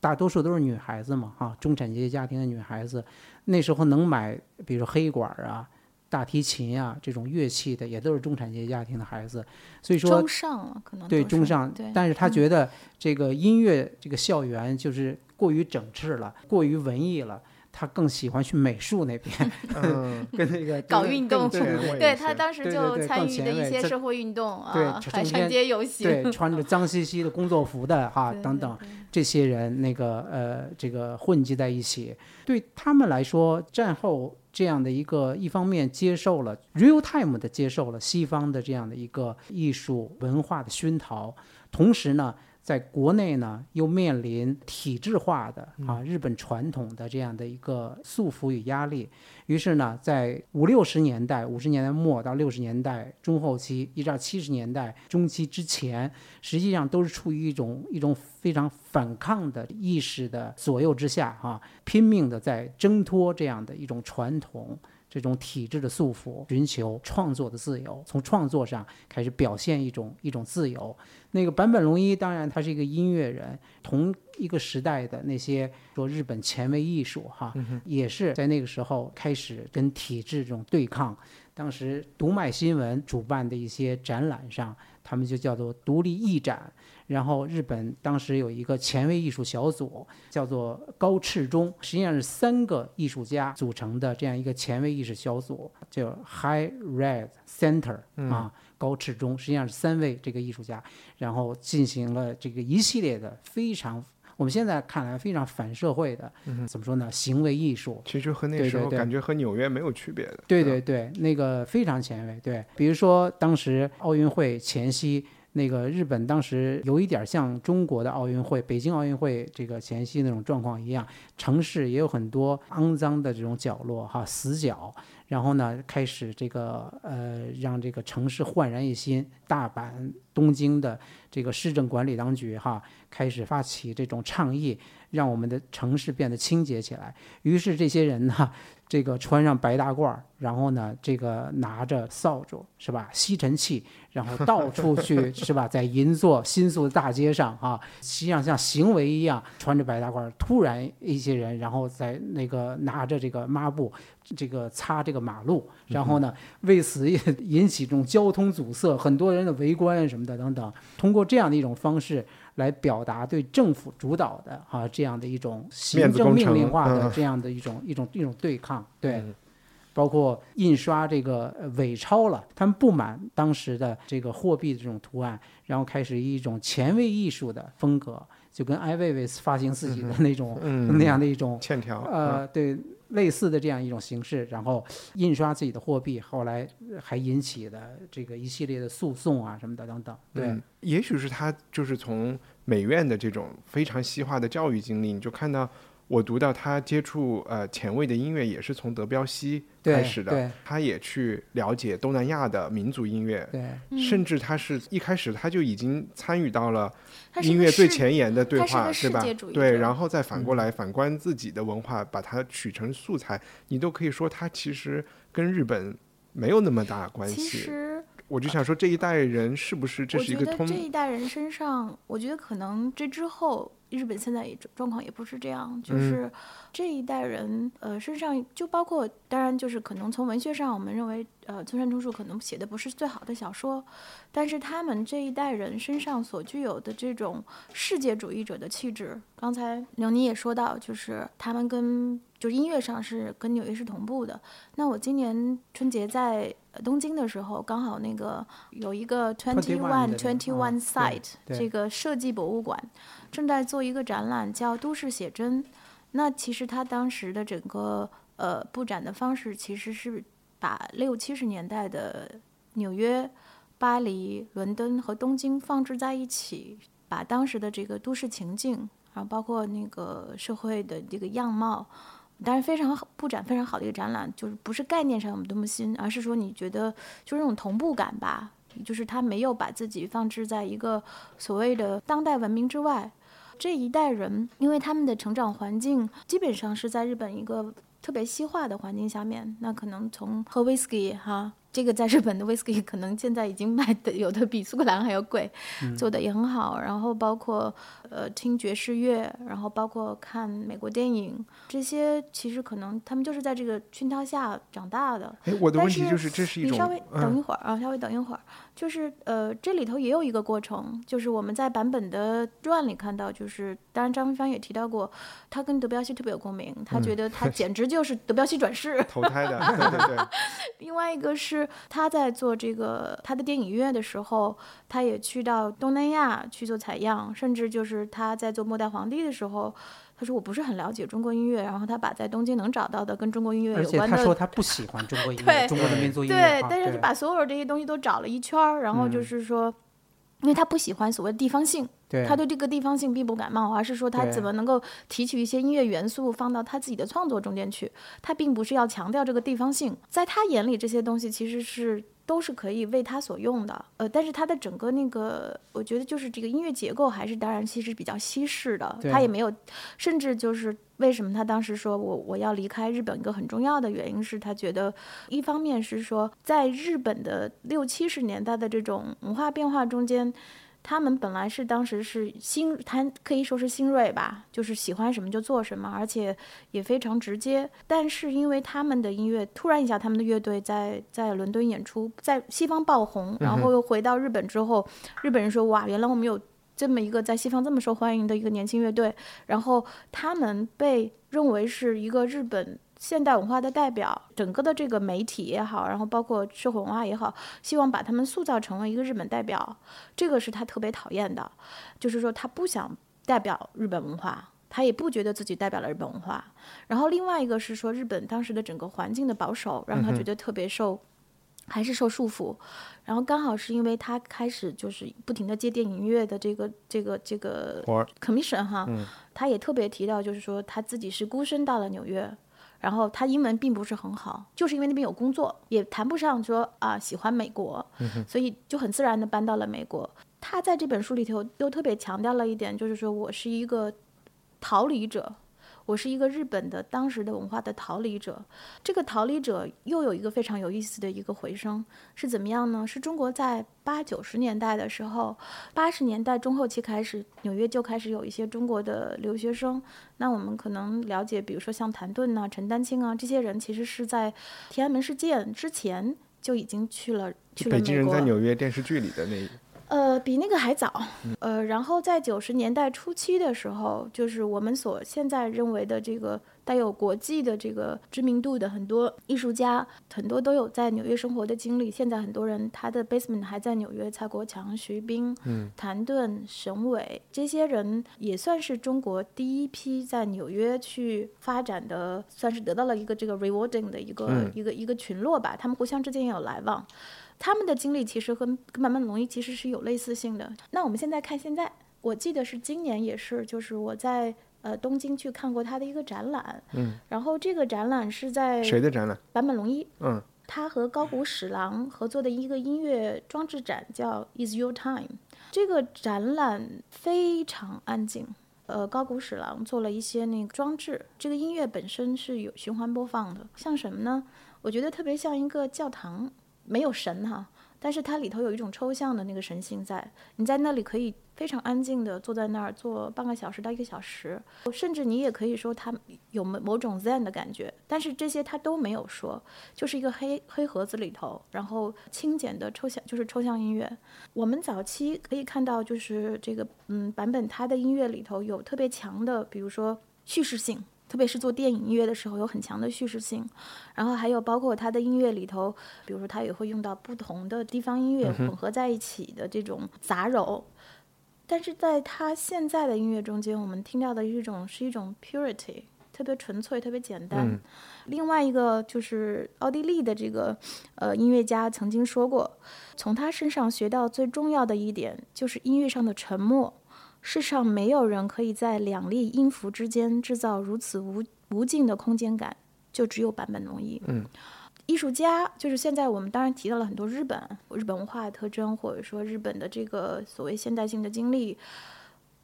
大多数都是女孩子嘛，哈，中产阶级家庭的女孩子，那时候能买，比如黑管啊、大提琴啊这种乐器的，也都是中产阶级家庭的孩子。所以说，中上了可能对中上，但是他觉得这个音乐这个校园就是过于整治了，过于文艺了。他更喜欢去美术那边，嗯 跟那个搞运动，对他当时就参与的一些社会运动啊，海上街游行，对穿着脏兮兮的工作服的哈等等，这些人那个呃这个混迹在一起，对他们来说，战后这样的一个一方面接受了 real time 的接受了西方的这样的一个艺术文化的熏陶，同时呢。在国内呢，又面临体制化的啊日本传统的这样的一个束缚与压力，于是呢，在五六十年代、五十年代末到六十年代中后期，一直到七十年代中期之前，实际上都是处于一种一种非常反抗的意识的左右之下，哈，拼命的在挣脱这样的一种传统。这种体制的束缚，寻求创作的自由，从创作上开始表现一种一种自由。那个坂本龙一，当然他是一个音乐人，同一个时代的那些说日本前卫艺术，哈，也是在那个时候开始跟体制这种对抗。当时读卖新闻主办的一些展览上，他们就叫做独立艺展。然后日本当时有一个前卫艺术小组，叫做高赤中，实际上是三个艺术家组成的这样一个前卫艺术小组，叫 High Red Center 啊，高赤中实际上是三位这个艺术家，然后进行了这个一系列的非常我们现在看来非常反社会的，怎么说呢？行为艺术，其实和那时候感觉和纽约没有区别的。对对对，那个非常前卫。对，比如说当时奥运会前夕。那个日本当时有一点像中国的奥运会，北京奥运会这个前夕那种状况一样，城市也有很多肮脏的这种角落哈死角，然后呢开始这个呃让这个城市焕然一新，大阪、东京的这个市政管理当局哈开始发起这种倡议，让我们的城市变得清洁起来。于是这些人呢。这个穿上白大褂，然后呢，这个拿着扫帚是吧？吸尘器，然后到处去 是吧？在银座新宿的大街上啊，实际上像行为一样，穿着白大褂，突然一些人，然后在那个拿着这个抹布，这个擦这个马路，然后呢，为此引起这种交通阻塞，很多人的围观什么的等等，通过这样的一种方式。来表达对政府主导的啊这样的一种行政命令化的这样的一种一种一种对抗，对，包括印刷这个伪钞了，他们不满当时的这个货币的这种图案，然后开始以一种前卫艺术的风格，就跟艾薇薇发行自己的那种那样的一种欠条，呃，对。类似的这样一种形式，然后印刷自己的货币，后来还引起的这个一系列的诉讼啊什么的等等。对，也许是他就是从美院的这种非常西化的教育经历，你就看到。我读到他接触呃前卫的音乐也是从德彪西开始的，他也去了解东南亚的民族音乐，甚至他是一开始他就已经参与到了音乐最前沿的对话，对吧？对，然后再反过来反观自己的文化，把它取成素材，你都可以说它其实跟日本没有那么大关系。其实我就想说这一代人是不是这是一个通？这一代人身上，我觉得可能这之后。日本现在也状况也不是这样，就是这一代人，呃，身上就包括，当然就是可能从文学上，我们认为，呃，村上春树可能写的不是最好的小说，但是他们这一代人身上所具有的这种世界主义者的气质，刚才刘妮也说到，就是他们跟就音乐上是跟纽约是同步的。那我今年春节在东京的时候，刚好那个有一个 Twenty One Twenty One Site 这个设计博物馆。正在做一个展览，叫《都市写真》。那其实他当时的整个呃布展的方式，其实是把六七十年代的纽约、巴黎、伦敦和东京放置在一起，把当时的这个都市情境然后包括那个社会的这个样貌，当然非常好布展非常好的一个展览，就是不是概念上有多么新，而是说你觉得就是那种同步感吧，就是他没有把自己放置在一个所谓的当代文明之外。这一代人，因为他们的成长环境基本上是在日本一个特别西化的环境下面，那可能从喝 whisky 哈。这个在日本的 whisky 可能现在已经卖的有的比苏格兰还要贵，做的也很好。然后包括呃听爵士乐，然后包括看美国电影，这些其实可能他们就是在这个熏陶下长大的。哎，我的问题就是这是一种，你稍微等一会儿啊，稍微等一会儿，就是呃这里头也有一个过程，就是我们在版本的传里看到，就是当然张芬芳也提到过，他跟德彪西特别有共鸣，他觉得他简直就是德彪西转世投胎的，对对对。另外一个是。他在做这个他的电影乐的时候，他也去到东南亚去做采样，甚至就是他在做《末代皇帝》的时候，他说我不是很了解中国音乐，然后他把在东京能找到的跟中国音乐有关的，他说他不喜欢中国音乐，中国的民族音乐，对，但是就把所有这些东西都找了一圈儿，然后就是说。因为他不喜欢所谓的地方性，他对这个地方性并不感冒，而是说他怎么能够提取一些音乐元素放到他自己的创作中间去。他并不是要强调这个地方性，在他眼里这些东西其实是都是可以为他所用的。呃，但是他的整个那个，我觉得就是这个音乐结构还是当然其实比较西式的，他也没有，甚至就是。为什么他当时说我我要离开日本？一个很重要的原因是他觉得，一方面是说，在日本的六七十年代的这种文化变化中间，他们本来是当时是新，他可以说是新锐吧，就是喜欢什么就做什么，而且也非常直接。但是因为他们的音乐突然一下，他们的乐队在在伦敦演出，在西方爆红，然后又回到日本之后，日本人说哇，原来我们有。这么一个在西方这么受欢迎的一个年轻乐队，然后他们被认为是一个日本现代文化的代表，整个的这个媒体也好，然后包括社会文化也好，希望把他们塑造成为一个日本代表，这个是他特别讨厌的，就是说他不想代表日本文化，他也不觉得自己代表了日本文化。然后另外一个是说日本当时的整个环境的保守，让他觉得特别受。还是受束缚，然后刚好是因为他开始就是不停的接电影音乐的这个这个这个 commission 哈，他也特别提到就是说他自己是孤身到了纽约，然后他英文并不是很好，就是因为那边有工作，也谈不上说啊喜欢美国，所以就很自然的搬到了美国。他在这本书里头又特别强调了一点，就是说我是一个逃离者。我是一个日本的当时的文化的逃离者，这个逃离者又有一个非常有意思的一个回声是怎么样呢？是中国在八九十年代的时候，八十年代中后期开始，纽约就开始有一些中国的留学生。那我们可能了解，比如说像谭盾呐、陈丹青啊这些人，其实是在天安门事件之前就已经去了去了美国。北京人在纽约电视剧里的那。呃，比那个还早，呃，然后在九十年代初期的时候，就是我们所现在认为的这个带有国际的这个知名度的很多艺术家，很多都有在纽约生活的经历。现在很多人他的 basement 还在纽约，蔡国强、徐冰、谭盾、沈伟这些人也算是中国第一批在纽约去发展的，算是得到了一个这个 rewarding 的一个一个一个群落吧。他们互相之间也有来往。他们的经历其实和跟坂本龙一其实是有类似性的。那我们现在看现在，我记得是今年也是，就是我在呃东京去看过他的一个展览，嗯，然后这个展览是在谁的展览？坂本龙一，嗯，他和高谷史郎合作的一个音乐装置展叫 Is Your Time。这个展览非常安静，呃，高谷史郎做了一些那个装置，这个音乐本身是有循环播放的，像什么呢？我觉得特别像一个教堂。没有神哈，但是它里头有一种抽象的那个神性在。你在那里可以非常安静的坐在那儿坐半个小时到一个小时，甚至你也可以说它有某某种 zen 的感觉。但是这些他都没有说，就是一个黑黑盒子里头，然后轻简的抽象就是抽象音乐。我们早期可以看到，就是这个嗯版本它的音乐里头有特别强的，比如说叙事性。特别是做电影音乐的时候，有很强的叙事性，然后还有包括他的音乐里头，比如说他也会用到不同的地方音乐混合在一起的这种杂糅。但是在他现在的音乐中间，我们听到的一种是一种 purity，特别纯粹，特别简单。另外一个就是奥地利的这个呃音乐家曾经说过，从他身上学到最重要的一点就是音乐上的沉默。世上没有人可以在两粒音符之间制造如此无无尽的空间感，就只有坂本龙一。嗯，艺术家就是现在我们当然提到了很多日本日本文化的特征，或者说日本的这个所谓现代性的经历。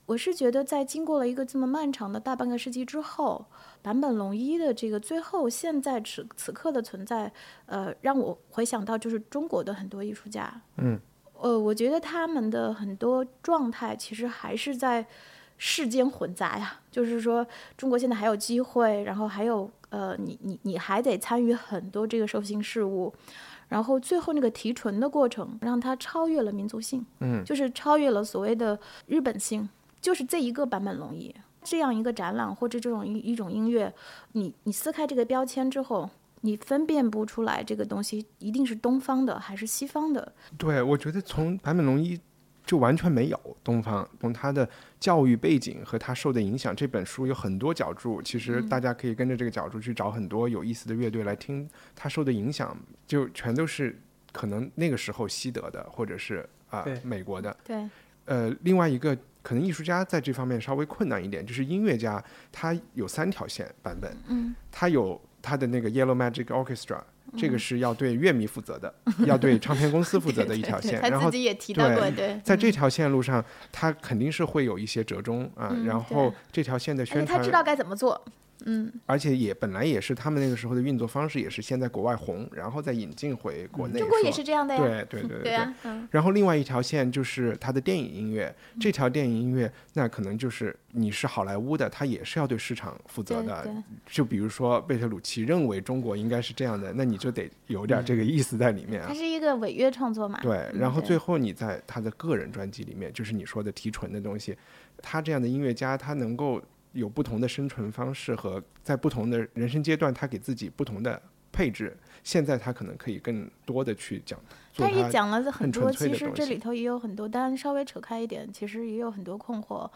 我是觉得，在经过了一个这么漫长的大半个世纪之后，坂本龙一的这个最后现在此此刻的存在，呃，让我回想到就是中国的很多艺术家，嗯，呃，我觉得他们的很多状态其实还是在世间混杂呀，就是说中国现在还有机会，然后还有呃，你你你还得参与很多这个受刑事务，然后最后那个提纯的过程，让它超越了民族性，嗯，就是超越了所谓的日本性。就是这一个版本龙一这样一个展览或者这种一一种音乐，你你撕开这个标签之后，你分辨不出来这个东西一定是东方的还是西方的。对，我觉得从坂本龙一就完全没有东方，从他的教育背景和他受的影响，这本书有很多角度，其实大家可以跟着这个角度去找很多有意思的乐队来听，他受的影响就全都是可能那个时候西德的或者是啊、对美国的。对，呃，另外一个可能艺术家在这方面稍微困难一点，就是音乐家他有三条线版本，嗯，他有他的那个 Yellow Magic Orchestra，、这个是要对乐迷负责的，要对唱片公司负责的 一条线，然后他自己也提到过，对，在这条线路上，他肯定是会有一些折中啊，嗯然后这条线的宣传，他知道该怎么做。嗯，而且也本来也是他们那个时候的运作方式，也是先在国外红，然后再引进回国内。中国也是这样的呀。对对对对对啊，嗯，然后另外一条线就是他的电影音乐，这条电影音乐那可能就是你是好莱坞的，他也是要对市场负责的。就比如说贝特鲁奇认为中国应该是这样的，那你就得有点这个意思在里面啊它。是一个违约创作嘛。对然后最后你在他的个人专辑里面，就是你说的提纯的东西，他这样的音乐家，他能够有不同的生存方式和在不同的人生阶段，他给自己不同的配置。现在他可能可以更多的去讲，他也讲了很很多，其实这里头也有很多，当然稍微扯开一点，其实也有很多困惑。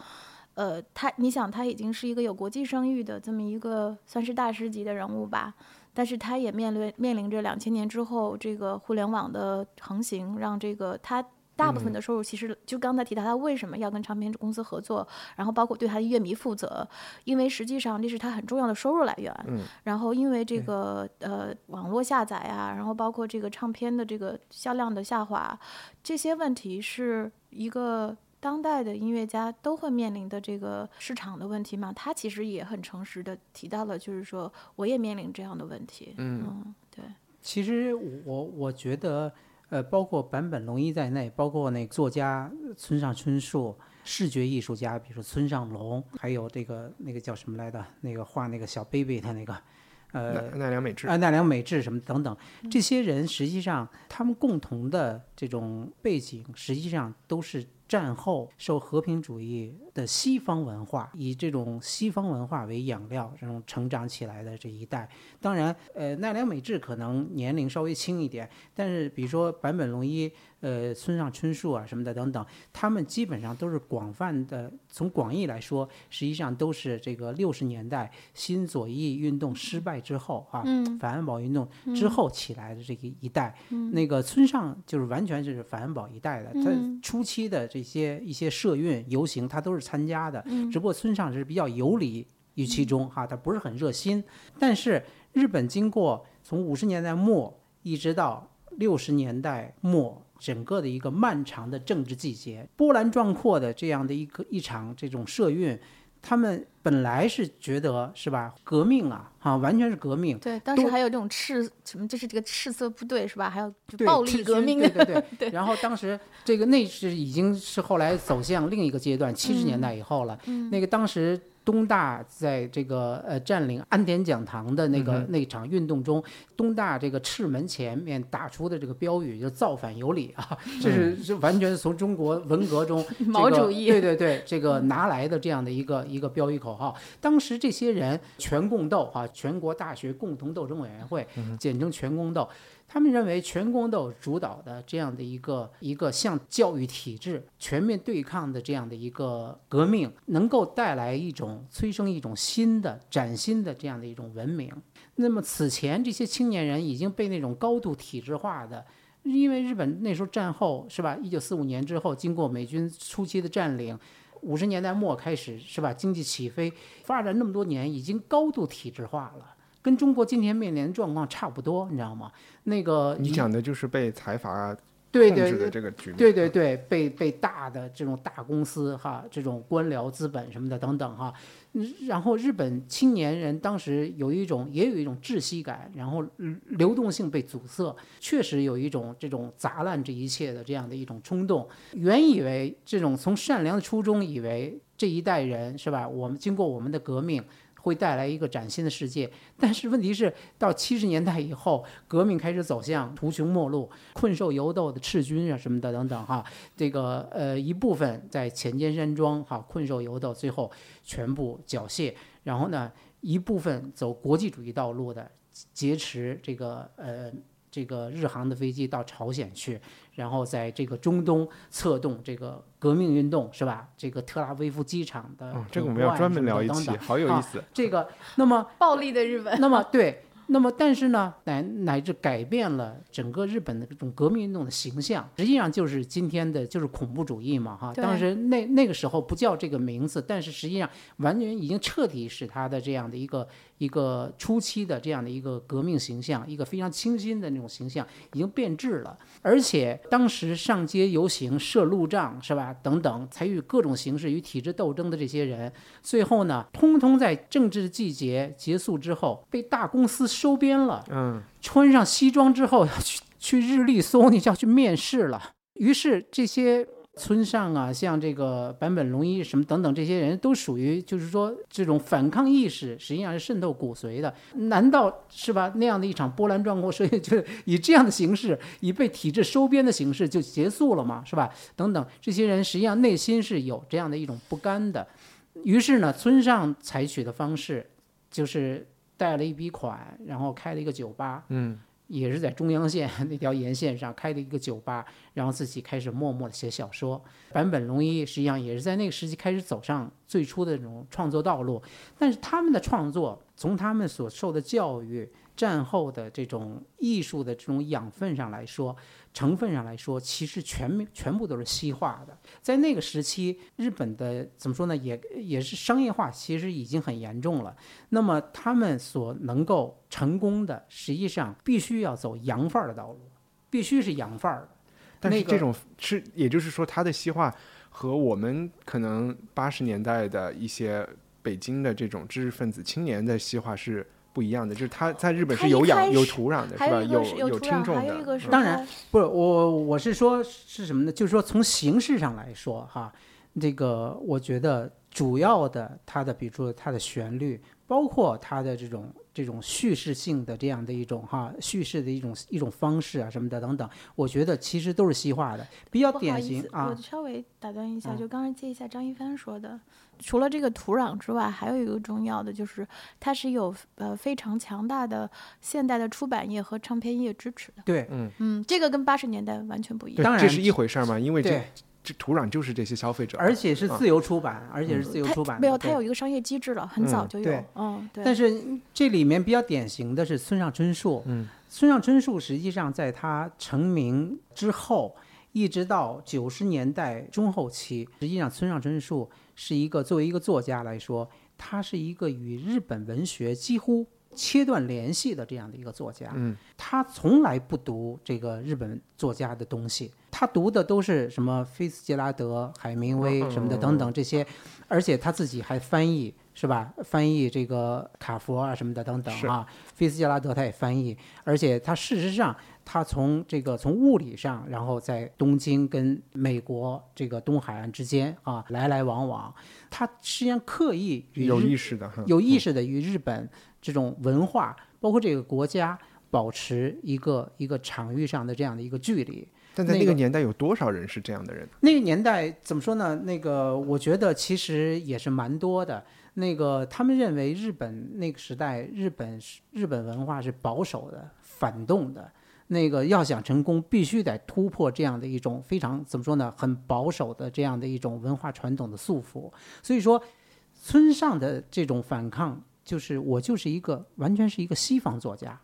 呃，他你想，他已经是一个有国际声誉的这么一个算是大师级的人物吧，但是他也面临面临着两千年之后这个互联网的横行，让这个他。大部分的收入其实就刚才提到他为什么要跟唱片公司合作，然后包括对他的乐迷负责，因为实际上这是他很重要的收入来源。嗯然后因为这个呃网络下载啊，然后包括这个唱片的这个销量的下滑，这些问题是一个当代的音乐家都会面临的这个市场的问题嘛。他其实也很诚实的提到了，就是说我也面临这样的问题。嗯对，其实我我觉得，呃，包括坂本龙一在内，包括那个作家村上春树、视觉艺术家，比如说村上隆，还有这个那个叫什么来的，那个画那个小 baby 的那个，呃，奈奈良美智啊，奈良美智什么等等，这些人实际上他们共同的这种背景，实际上都是战后受和平主义的西方文化，以这种西方文化为养料，这种成长起来的这一代。当然，呃，奈良美智可能年龄稍微轻一点，但是比如说坂本龙一、呃村上春树啊什么的等等，他们基本上都是广泛的，从广义来说，实际上都是这个六十年代新左翼运动失败之后啊，嗯反安保运动之后起来的这个一代，那个村上就是完全就是反安保一代的，他嗯。初期的这些一些社运游行，他都是参加的，嗯。只不过村上是比较游离于其中哈，他不是很热心，但是日本经过从五十年代末一直到六十年代末。整个的一个漫长的政治季节，波澜壮阔的这样的一个一场这种社运，他们本来是觉得是吧，革命啊，哈、完全是革命，对，当时还有这种赤什么，就是这个赤色部队是吧？还有就暴力革命。对的，对 对。然后当时这个那是已经是后来走向另一个阶段，七十年代以后了。那个当时东大在这个呃占领安田讲堂的那个、那场运动中，东大这个赤门前面打出的这个标语就造反有理啊，这是是完全是从中国文革中 毛这个主义。对对对，这个拿来的这样的一个一个标语口号。当时这些人全共斗啊，全国大学共同斗争委员会，简称全共斗。他们认为全共斗主导的这样的一个一个向教育体制全面对抗的这样的一个革命，能够带来一种催生一种新的崭新的这样的一种文明。那么此前这些青年人已经被那种高度体制化的。因为日本那时候战后是吧？一九四五年之后，经过美军初期的占领，五十年代末开始是吧？经济起飞，发展那么多年，已经高度体制化了，跟中国今天面临的状况差不多，你知道吗？那个你讲的就是被财阀对对控制的这个局面。对对对，被被大的这种大公司哈，这种官僚资本什么的等等哈，嗯然后日本青年人当时有一种也有一种窒息感，然后流动性被阻塞，确实有一种这种砸烂这一切的这样的一种冲动。原以为这种从善良的初衷以为这一代人是吧，我们经过我们的革命。会带来一个崭新的世界，但是问题是，到七十年代以后，革命开始走向途穷末路、困兽犹斗的赤军啊什么的等等哈，这个呃一部分在浅间山庄哈困兽犹斗，最后全部缴械，然后呢一部分走国际主义道路的劫持这个呃这个日航的飞机到朝鲜去，然后在这个中东策动这个革命运动是吧？这个特拉维夫机场的哦，这个我们要专门聊一期，等等好有意啊思。这个那么 暴力的日本。那么对，那么但是呢，乃乃至改变了整个日本的这种革命运动的形象，实际上就是今天的就是恐怖主义嘛，哈。当时那那个时候不叫这个名字，但是实际上完全已经彻底使他的这样的一个一个初期的这样的一个革命形象，一个非常清新的那种形象已经变质了。而且当时上街游行、设路障是吧？等等，采取各种形式与体制斗争的这些人，最后呢，通通在政治季节结束之后被大公司收编了。嗯，穿上西装之后要去去日立搜，你就要去面试了。于是这些村上啊，像这个坂本龙一什么等等这些人都属于，就是说这种反抗意识实际上是渗透骨髓的。难道是吧？那样的一场波澜壮阔事业，就以这样的形式，以被体制收编的形式就结束了吗？是吧？等等，这些人实际上内心是有这样的一种不甘的。于是呢，村上采取的方式就是贷了一笔款，然后开了一个酒吧，嗯，也是在中央线 那条沿线上开的一个酒吧，然后自己开始默默的写小说。坂本龙一实际上也是在那个时期开始走上最初的这种创作道路，但是他们的创作从他们所受的教育、战后的这种艺术的这种养分上来说，成分上来说，其实全面全部都是西化的。在那个时期，日本的怎么说呢，也也是商业化，其实已经很严重了。那么他们所能够成功的，实际上必须要走洋范儿的道路，必须是洋范儿的。那个但是这种是，也就是说，它的西化和我们可能八十年代的一些北京的这种知识分子青年的西化是不一样的，就是他在日本是有养有土壤的，是吧？有有，听众的当然不是我，我是说是什么呢？就是说从形式上来说，哈，这个我觉得主要的它的，比如说它的旋律，包括它的这种这种叙事性的这样的一种哈叙事的一种一种方式啊什么的等等，我觉得其实都是西化的，比较不好典意思，型啊我。稍微打断一下，嗯就刚才接一下张一帆说的，除了这个土壤之外，还有一个重要的就是它是有呃非常强大的现代的出版业和唱片业支持的。对嗯，这个跟八十年代完全不一样。当然这是一回事儿嘛，因为这对，这土壤就是这些消费者，而且是啊自由出版，而且是自由出版的。没有，它有一个商业机制了，很早嗯就有。对嗯，对。但是这里面比较典型的是村上春树。嗯，村上春树实际上在他成名之后，一直到九十年代中后期，实际上村上春树是一个作为一个作家来说，他是一个与日本文学几乎切断联系的这样的一个作家。嗯，他从来不读这个日本作家的东西，他读的都是什么菲茨杰拉德、海明威什么的等等这些，而且他自己还翻译。是吧？翻译这个卡佛啊什么的等等啊，菲茨杰拉德他也翻译，而且他事实上他从这个从物理上，然后在东京跟美国这个东海岸之间啊来来往往，他实际上刻意与有意识的哈，有意识的与日本这种文化，包括这个国家保持一个一个场域上的这样的一个距离。但在那个年代，有多少人是这样的人？那个年代怎么说呢？那个我觉得其实也是蛮多的。那个他们认为日本那个时代，日本是日本文化是保守的、反动的。那个要想成功，必须得突破这样的一种非常怎么说呢，很保守的这样的一种文化传统的束缚。所以说，村上的这种反抗，就是我就是一个完全是一个西方作家。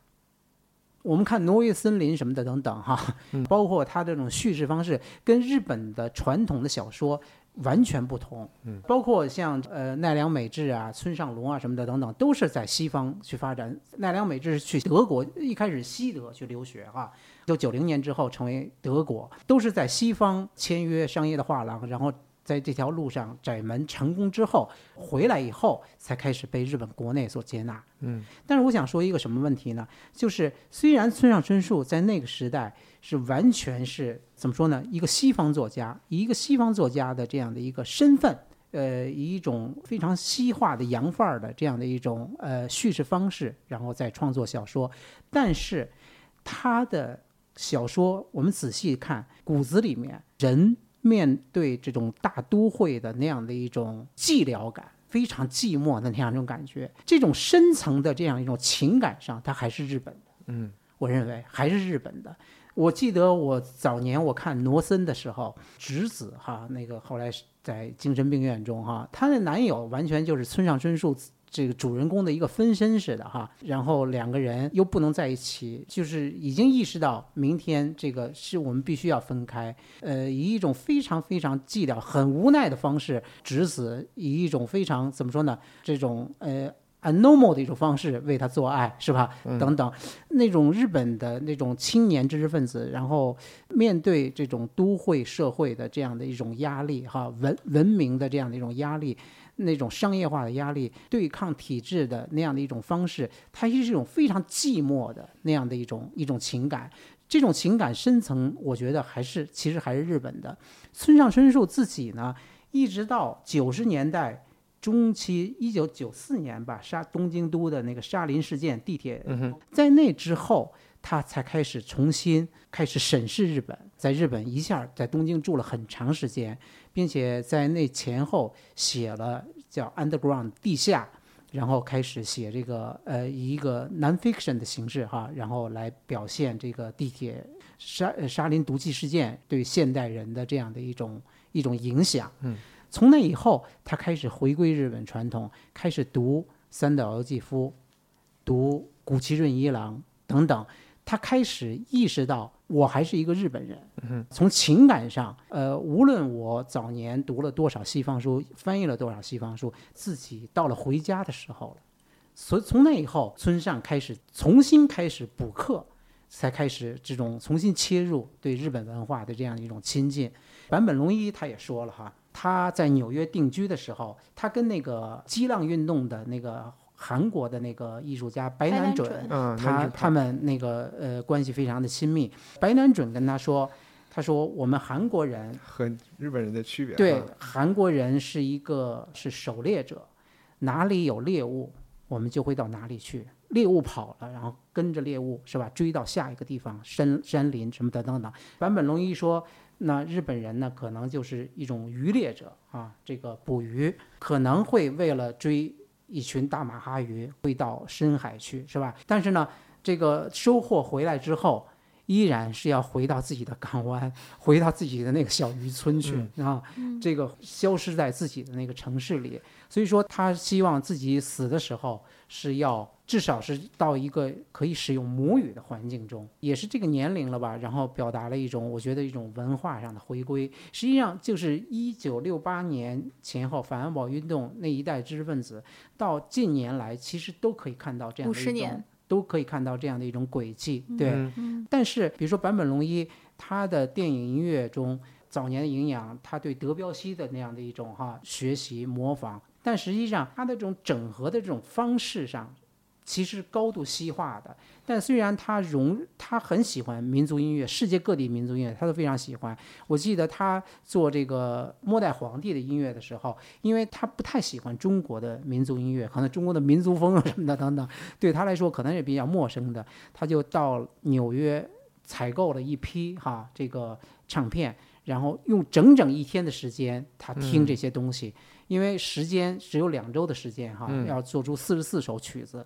我们看《挪威森林》什么的等等哈，包括他这种叙事方式，跟日本的传统的小说完全不同。嗯，包括像呃奈良美智啊、村上隆啊什么的等等，都是在西方去发展。奈良美智是去德国，一开始西德去留学哈，就九零年之后成为德国，都是在西方签约商业的画廊，然后。在这条路上窄门成功之后，回来以后才开始被日本国内所接纳。嗯，但是我想说一个什么问题呢？就是虽然村上春树在那个时代是完全是怎么说呢？一个西方作家，以一个西方作家的这样的一个身份，呃，以一种非常西化的洋范儿的这样的一种呃叙事方式，然后再创作小说，但是他的小说，我们仔细看，骨子里面人。面对这种大都会的那样的一种寂寥感，非常寂寞的那样一种感觉，这种深层的这样一种情感上，它还是日本的。嗯，我认为还是日本的。我记得我早年我看罗森的时候，直子哈那个后来在精神病院中哈，她的男友完全就是村上春树。这个主人公的一个分身似的哈，然后两个人又不能在一起，就是已经意识到明天这个是我们必须要分开，呃，以一种非常非常寂寥、很无奈的方式，直子以一种非常怎么说呢？这种呃 a normal 的一种方式为他做爱，是吧？等等，那种日本的那种青年知识分子，然后面对这种都会社会的这样的一种压力，哈，文文明的这样的一种压力。那种商业化的压力，对抗体制的那样的一种方式，它是一种非常寂寞的那样的一种一种情感。这种情感深层，我觉得还是其实还是日本的。村上春树自己呢，一直到九十年代中期，一九九四年吧，沙东京都的那个沙林事件，地铁，在那之后，他才开始重新开始审视日本，在日本一下在东京住了很长时间。并且在那前后写了叫 Underground 地下，然后开始写这个呃以一个 nonfiction 的形式哈，然后来表现这个地铁沙沙林毒气事件对现代人的这样的一种一种影响。嗯，从那以后，他开始回归日本传统，开始读三岛由纪夫，读谷崎润一郎等等。他开始意识到，我还是一个日本人。从情感上，呃，无论我早年读了多少西方书，翻译了多少西方书，自己到了回家的时候了。所以从那以后，村上开始重新开始补课，才开始这种重新切入对日本文化的这样一种亲近。坂本龙一他也说了哈，他在纽约定居的时候，他跟那个激浪运动的那个。韩国的那个艺术家白南准，他他们那个呃关系非常的亲密。白南准跟他说，他说我们韩国人和日本人的区别，对，韩国人是一个是狩猎者，哪里有猎物，我们就会到哪里去。猎物跑了，然后跟着猎物是吧，追到下一个地方山山林什么的等等。坂本龙一说，那日本人呢，可能就是一种渔猎者啊，这个捕鱼可能会为了追。一群大马哈鱼会到深海去，是吧？但是呢，这个收获回来之后，依然是要回到自己的港湾，回到自己的那个小渔村去啊。这个消失在自己的那个城市里。所以说，他希望自己死的时候是要。至少是到一个可以使用母语的环境中，也是这个年龄了吧，然后表达了一种我觉得一种文化上的回归。实际上就是一九六八年前后反安保运动那一代知识分子，到近年来其实都可以看到这样的一种，都可以看到这样的一种轨迹。对，但是比如说坂本龙一，他的电影音乐中早年的营养，他对德彪西的那样的一种哈学习模仿，但实际上他的这种整合的这种方式上。其实高度西化的，但虽然他融，他很喜欢民族音乐，世界各地民族音乐他都非常喜欢。我记得他做这个末代皇帝的音乐的时候，因为他不太喜欢中国的民族音乐，可能中国的民族风什么的等等，对他来说可能也比较陌生的，他就到纽约采购了一批哈这个唱片，然后用整整一天的时间，他听这些东西，因为时间只有两周的时间哈，要做出四十四首曲子。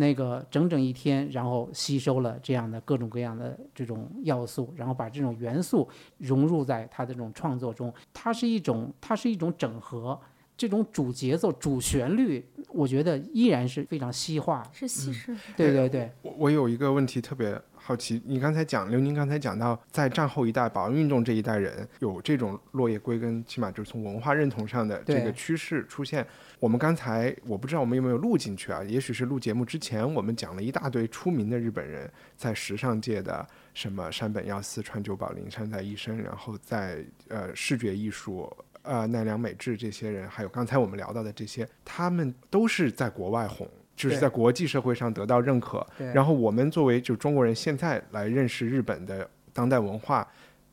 那个整整一天，然后吸收了这样的各种各样的这种要素，然后把这种元素融入在他的这种创作中，它是一种，它是一种整合，这种主节奏、主旋律，我觉得依然是非常西化，是西式。对对对，我我有一个问题特别。好奇，你刚才讲刘宁刚才讲到，在战后一代保安运动这一代人有这种落叶归根，起码就是从文化认同上的这个趋势出现。我们刚才我不知道我们有没有录进去啊？也许是录节目之前，我们讲了一大堆出名的日本人在时尚界的什么山本耀司、川久保玲、山田医生，然后在呃视觉艺术。呃，奈良美智这些人，还有刚才我们聊到的这些，他们都是在国外红，就是在国际社会上得到认可。然后我们作为就中国人，现在来认识日本的当代文化，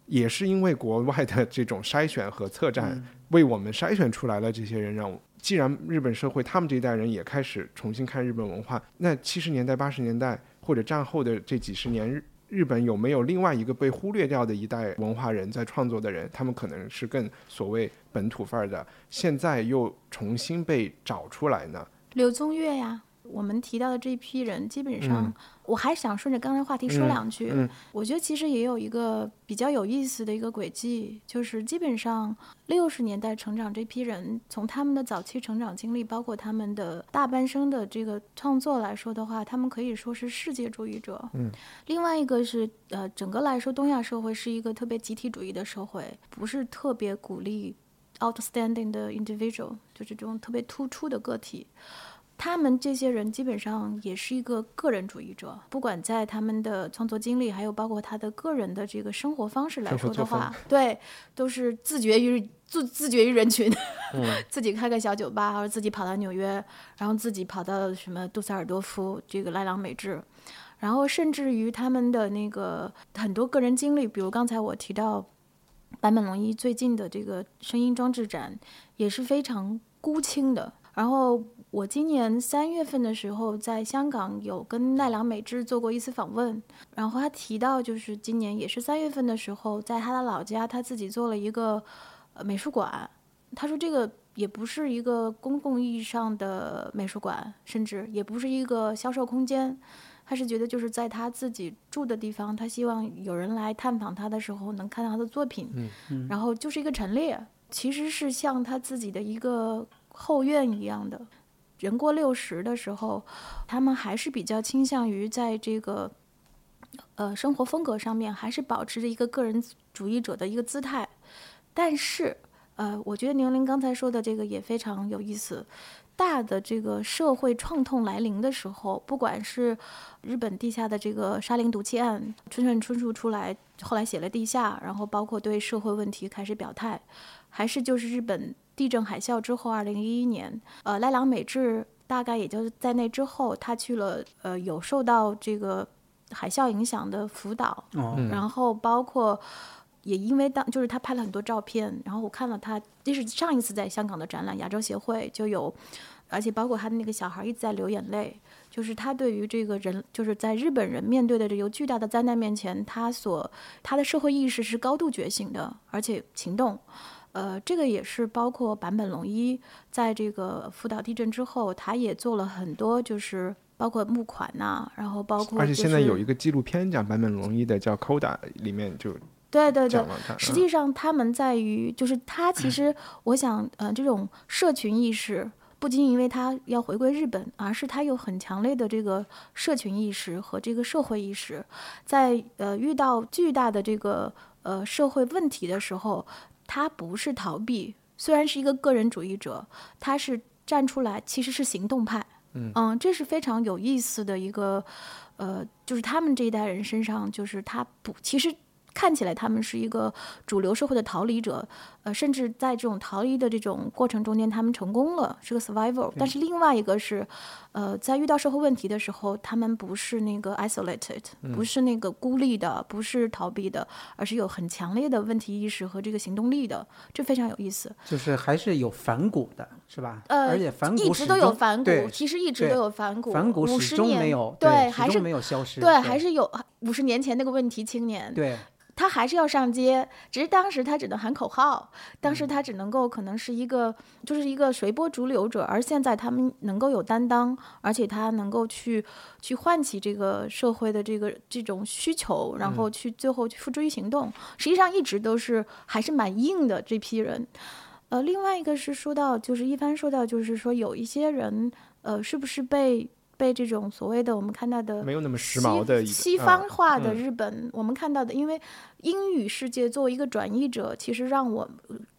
也是因为国外的这种筛选和策展，嗯为我们筛选出来了这些人，让我。既然日本社会他们这一代人也开始重新看日本文化，那七十年代、八十年代或者战后的这几十年，日日本有没有另外一个被忽略掉的一代文化人在创作的人？他们可能是更所谓本土范儿的，现在又重新被找出来呢？柳宗悦呀，我们提到的这一批人，基本上、嗯我还想顺着刚才话题说嗯两句。嗯我觉得其实也有一个比较有意思的一个轨迹，就是基本上六十年代成长这批人，从他们的早期成长经历，包括他们的大半生的这个创作来说的话，他们可以说是世界主义者。嗯，另外一个是呃，整个来说，东亚社会是一个特别集体主义的社会，不是特别鼓励 outstanding 的 individual，就是这种特别突出的个体。他们这些人基本上也是一个个人主义者，不管在他们的创作经历，还有包括他的个人的这个生活方式来说的话，对，都是自觉于 自自觉于人群，自己开个小酒吧，或者自己跑到纽约，然后自己跑到什么杜塞尔多夫，这个莱朗美治，然后甚至于他们的那个很多个人经历，比如刚才我提到坂本龙一最近的这个声音装置展，也是非常孤清的。然后我今年三月份的时候，在香港有跟奈良美智做过一次访问，然后他提到，就是今年也是三月份的时候，在他的老家，他自己做了一个呃美术馆。他说这个也不是一个公共意义上的美术馆，甚至也不是一个销售空间。他是觉得就是在他自己住的地方，他希望有人来探访他的时候能看到他的作品，嗯然后就是一个陈列，其实是像他自己的一个后院一样的。人过六十的时候，他们还是比较倾向于在这个呃生活风格上面，还是保持着一个个人主义者的一个姿态。但是，呃，我觉得宁林刚才说的这个也非常有意思。大的这个社会创痛来临的时候，不管是日本地下的这个沙林毒气案，春春春树出来，后来写了《地下》，然后包括对社会问题开始表态，还是就是日本地震海啸之后，二零一一年，呃，赖良美智大概也就是在那之后，他去了呃有受到这个海啸影响的福岛，然后包括也因为当就是他拍了很多照片，然后我看了他，这是上一次在香港的展览，亚洲协会就有，而且包括他的那个小孩一直在流眼泪，就是他对于这个人，就是在日本人面对的这个巨大的灾难面前，他所他的社会意识是高度觉醒的，而且行动。呃，这个也是包括坂本龙一在这个福岛地震之后，他也做了很多，就是包括募款呐、然后包括、而且现在有一个个纪录片讲坂本龙一的，叫《Koda》，里面就对对对。实嗯际上，他们在于就是他其实，我想，呃，这种社群意识不仅因为他要回归日本，而是他有很强烈的这个社群意识和这个社会意识，在呃遇到巨大的这个呃社会问题的时候，他不是逃避，虽然是一个个人主义者，他是站出来，其实是行动派。嗯这是非常有意思的一个，呃，就是他们这一代人身上，就是他不，其实看起来他们是一个主流社会的逃离者，呃，甚至在这种逃离的这种过程中间，他们成功了，是个 survival。但是另外一个是，呃，在遇到社会问题的时候，他们不是那个 isolated，不是那个孤立的，不是逃避的，而是有很强烈的问题意识和这个行动力的，这非常有意思。就是还是有反骨的，是吧？呃，而且反骨一直都有反骨，其实一直都有反骨，反骨五始终十年没有，对，还是没有消失，对，还是有五十年前那个问题青年，对他还是要上街，只是当时他只能喊口号，当嗯时他只能够可能是一个就是一个随波逐流者，而现在他们能够有担当，而且他能够去去唤起这个社会的这个这种需求，然嗯后去最后去付诸于行动。实际上一直都是还是蛮硬的这批人。呃，另外一个是说到，就是一帆说到，就是说有一些人，呃，是不是被被这种所谓的我们看到的没有那么时髦的西方化的嗯日本，我们看到的，因为英语世界作为一个转译者，其实让我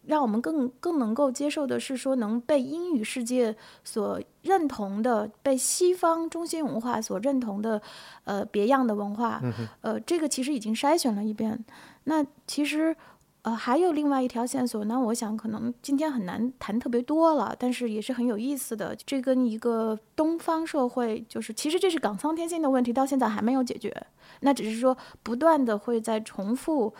让我们更更能够接受的是说，能被英语世界所认同的，被西方中心文化所认同的，呃，别样的文化，呃，这个其实已经筛选了一遍。那其实。呃，还有另外一条线索那，我想可能今天很难谈特别多了，但是也是很有意思的。这跟一个东方社会，就是其实这是港仓天性的问题，到现在还没有解决。那只是说不断的会在重复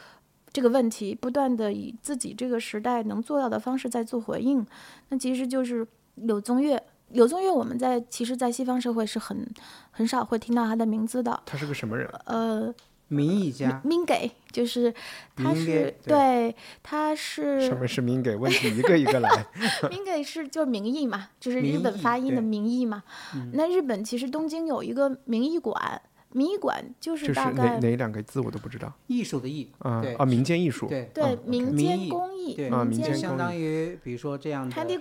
这个问题，不断的以自己这个时代能做到的方式在做回应。那其实就是柳宗悦。柳宗悦，我们在其实，在西方社会是很很少会听到他的名字的。他是个什么人？呃，民意家，民给就是他是民给对，他是什么是民给？问题一个一个来。民给是就民意嘛，就是日本发音的对民意嘛。那日本其实东京有一个民意馆，民意馆就就是是哪大概哪两个字我都不知道。艺术的艺，对啊啊！民间艺术。对对啊民间工艺，对啊民间相当于比如说这样的制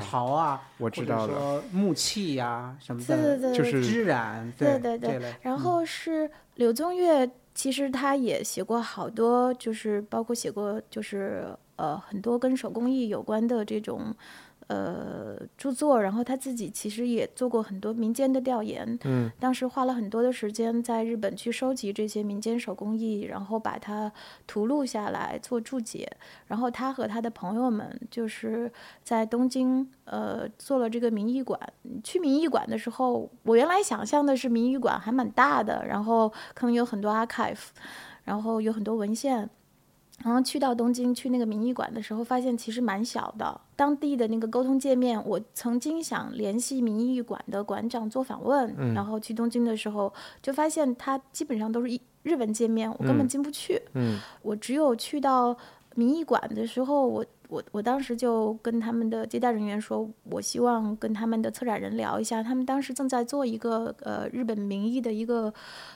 陶啊，我知道了。木器呀、什么的，对，对就是织染，对对对然后是柳宗悦，其实他也写过好多，就是包括写过就是呃很多跟手工艺有关的这种呃著作，然后他自己其实也做过很多民间的调研，嗯，当时花了很多的时间在日本去收集这些民间手工艺，然后把它图录下来做注解，然后他和他的朋友们就是在东京呃做了这个民艺馆。去民艺馆的时候，我原来想象的是民艺馆还蛮大的，然后可能有很多 archive，然后有很多文献。然后去到东京去那个民艺馆的时候，发现其实蛮小的。当地的那个沟通界面，我曾经想联系民艺馆的馆长做访问，然后去东京的时候，就发现它基本上都是一日文界面，我根本进不去。嗯我只有去到民艺馆的时候，我我我当时就跟他们的接待人员说，我希望跟他们的策展人聊一下，他们当时正在做一个呃日本名义的一个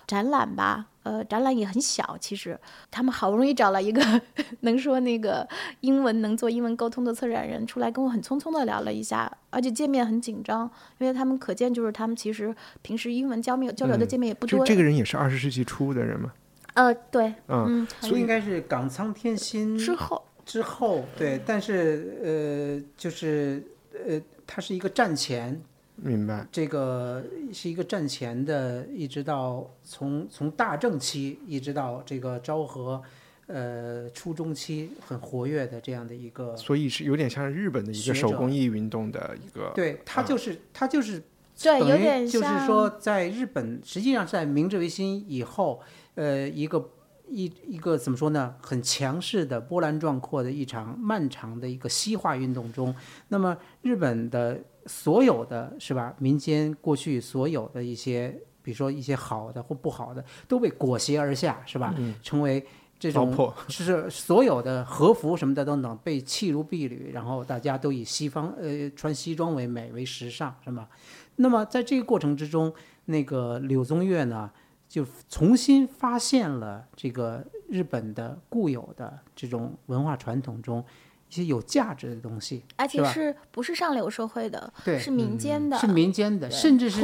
展览吧，呃，展览也很小，其实他们好不容易找了一个 能说那个英文、能做英文沟通的策展人出来，跟我很匆匆的聊了一下，而且见面很紧张，因为他们可见就是他们其实平时英文交面交流的嗯界面也不多。就这个人也是二十世纪初的人吗。呃，对，嗯嗯，所以应该是冈仓天心之后。之后，对，但是呃，就是呃，它是一个战前，明白。这个是一个战前的，一直到从从大正期一直到这个昭和，呃，初中期很活跃的这样的一个，所以是有点像日本的一个手工艺运动的一个。对，它就是它就是对，有等于点就是说，在日本，实际上在明治维新以后，呃，一个一一个怎么说呢？很强势的波澜壮阔的一场漫长的一个西化运动中，那么日本的所有的是吧？民间过去所有的一些，比如说一些好的或不好的，都被裹挟而下，是吧？成为这种糟粕是所有的和服什么的等等被弃如敝履，然后大家都以西方呃穿西装为美为时尚，是吧？那么在这个过程之中，那个柳宗悦呢，就重新发现了这个日本的固有的这种文化传统中一些有价值的东西，而且吧是不是上流社会的？对是民间的，是民间的，甚至是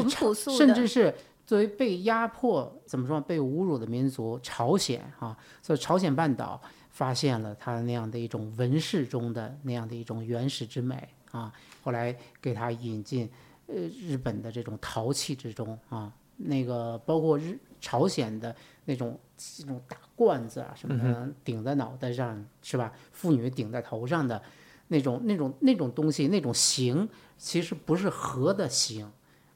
甚至是作为被压迫怎么说被侮辱的民族朝鲜啊，所以朝鲜半岛发现了它那样的一种文饰中的那样的一种原始之美啊，后来给它引进呃日本的这种陶器之中啊，那个包括日朝鲜的那种那种大罐子啊什么的顶在脑袋上是吧？妇女顶在头上的那种那种那种东西那种形，其实不是和的形，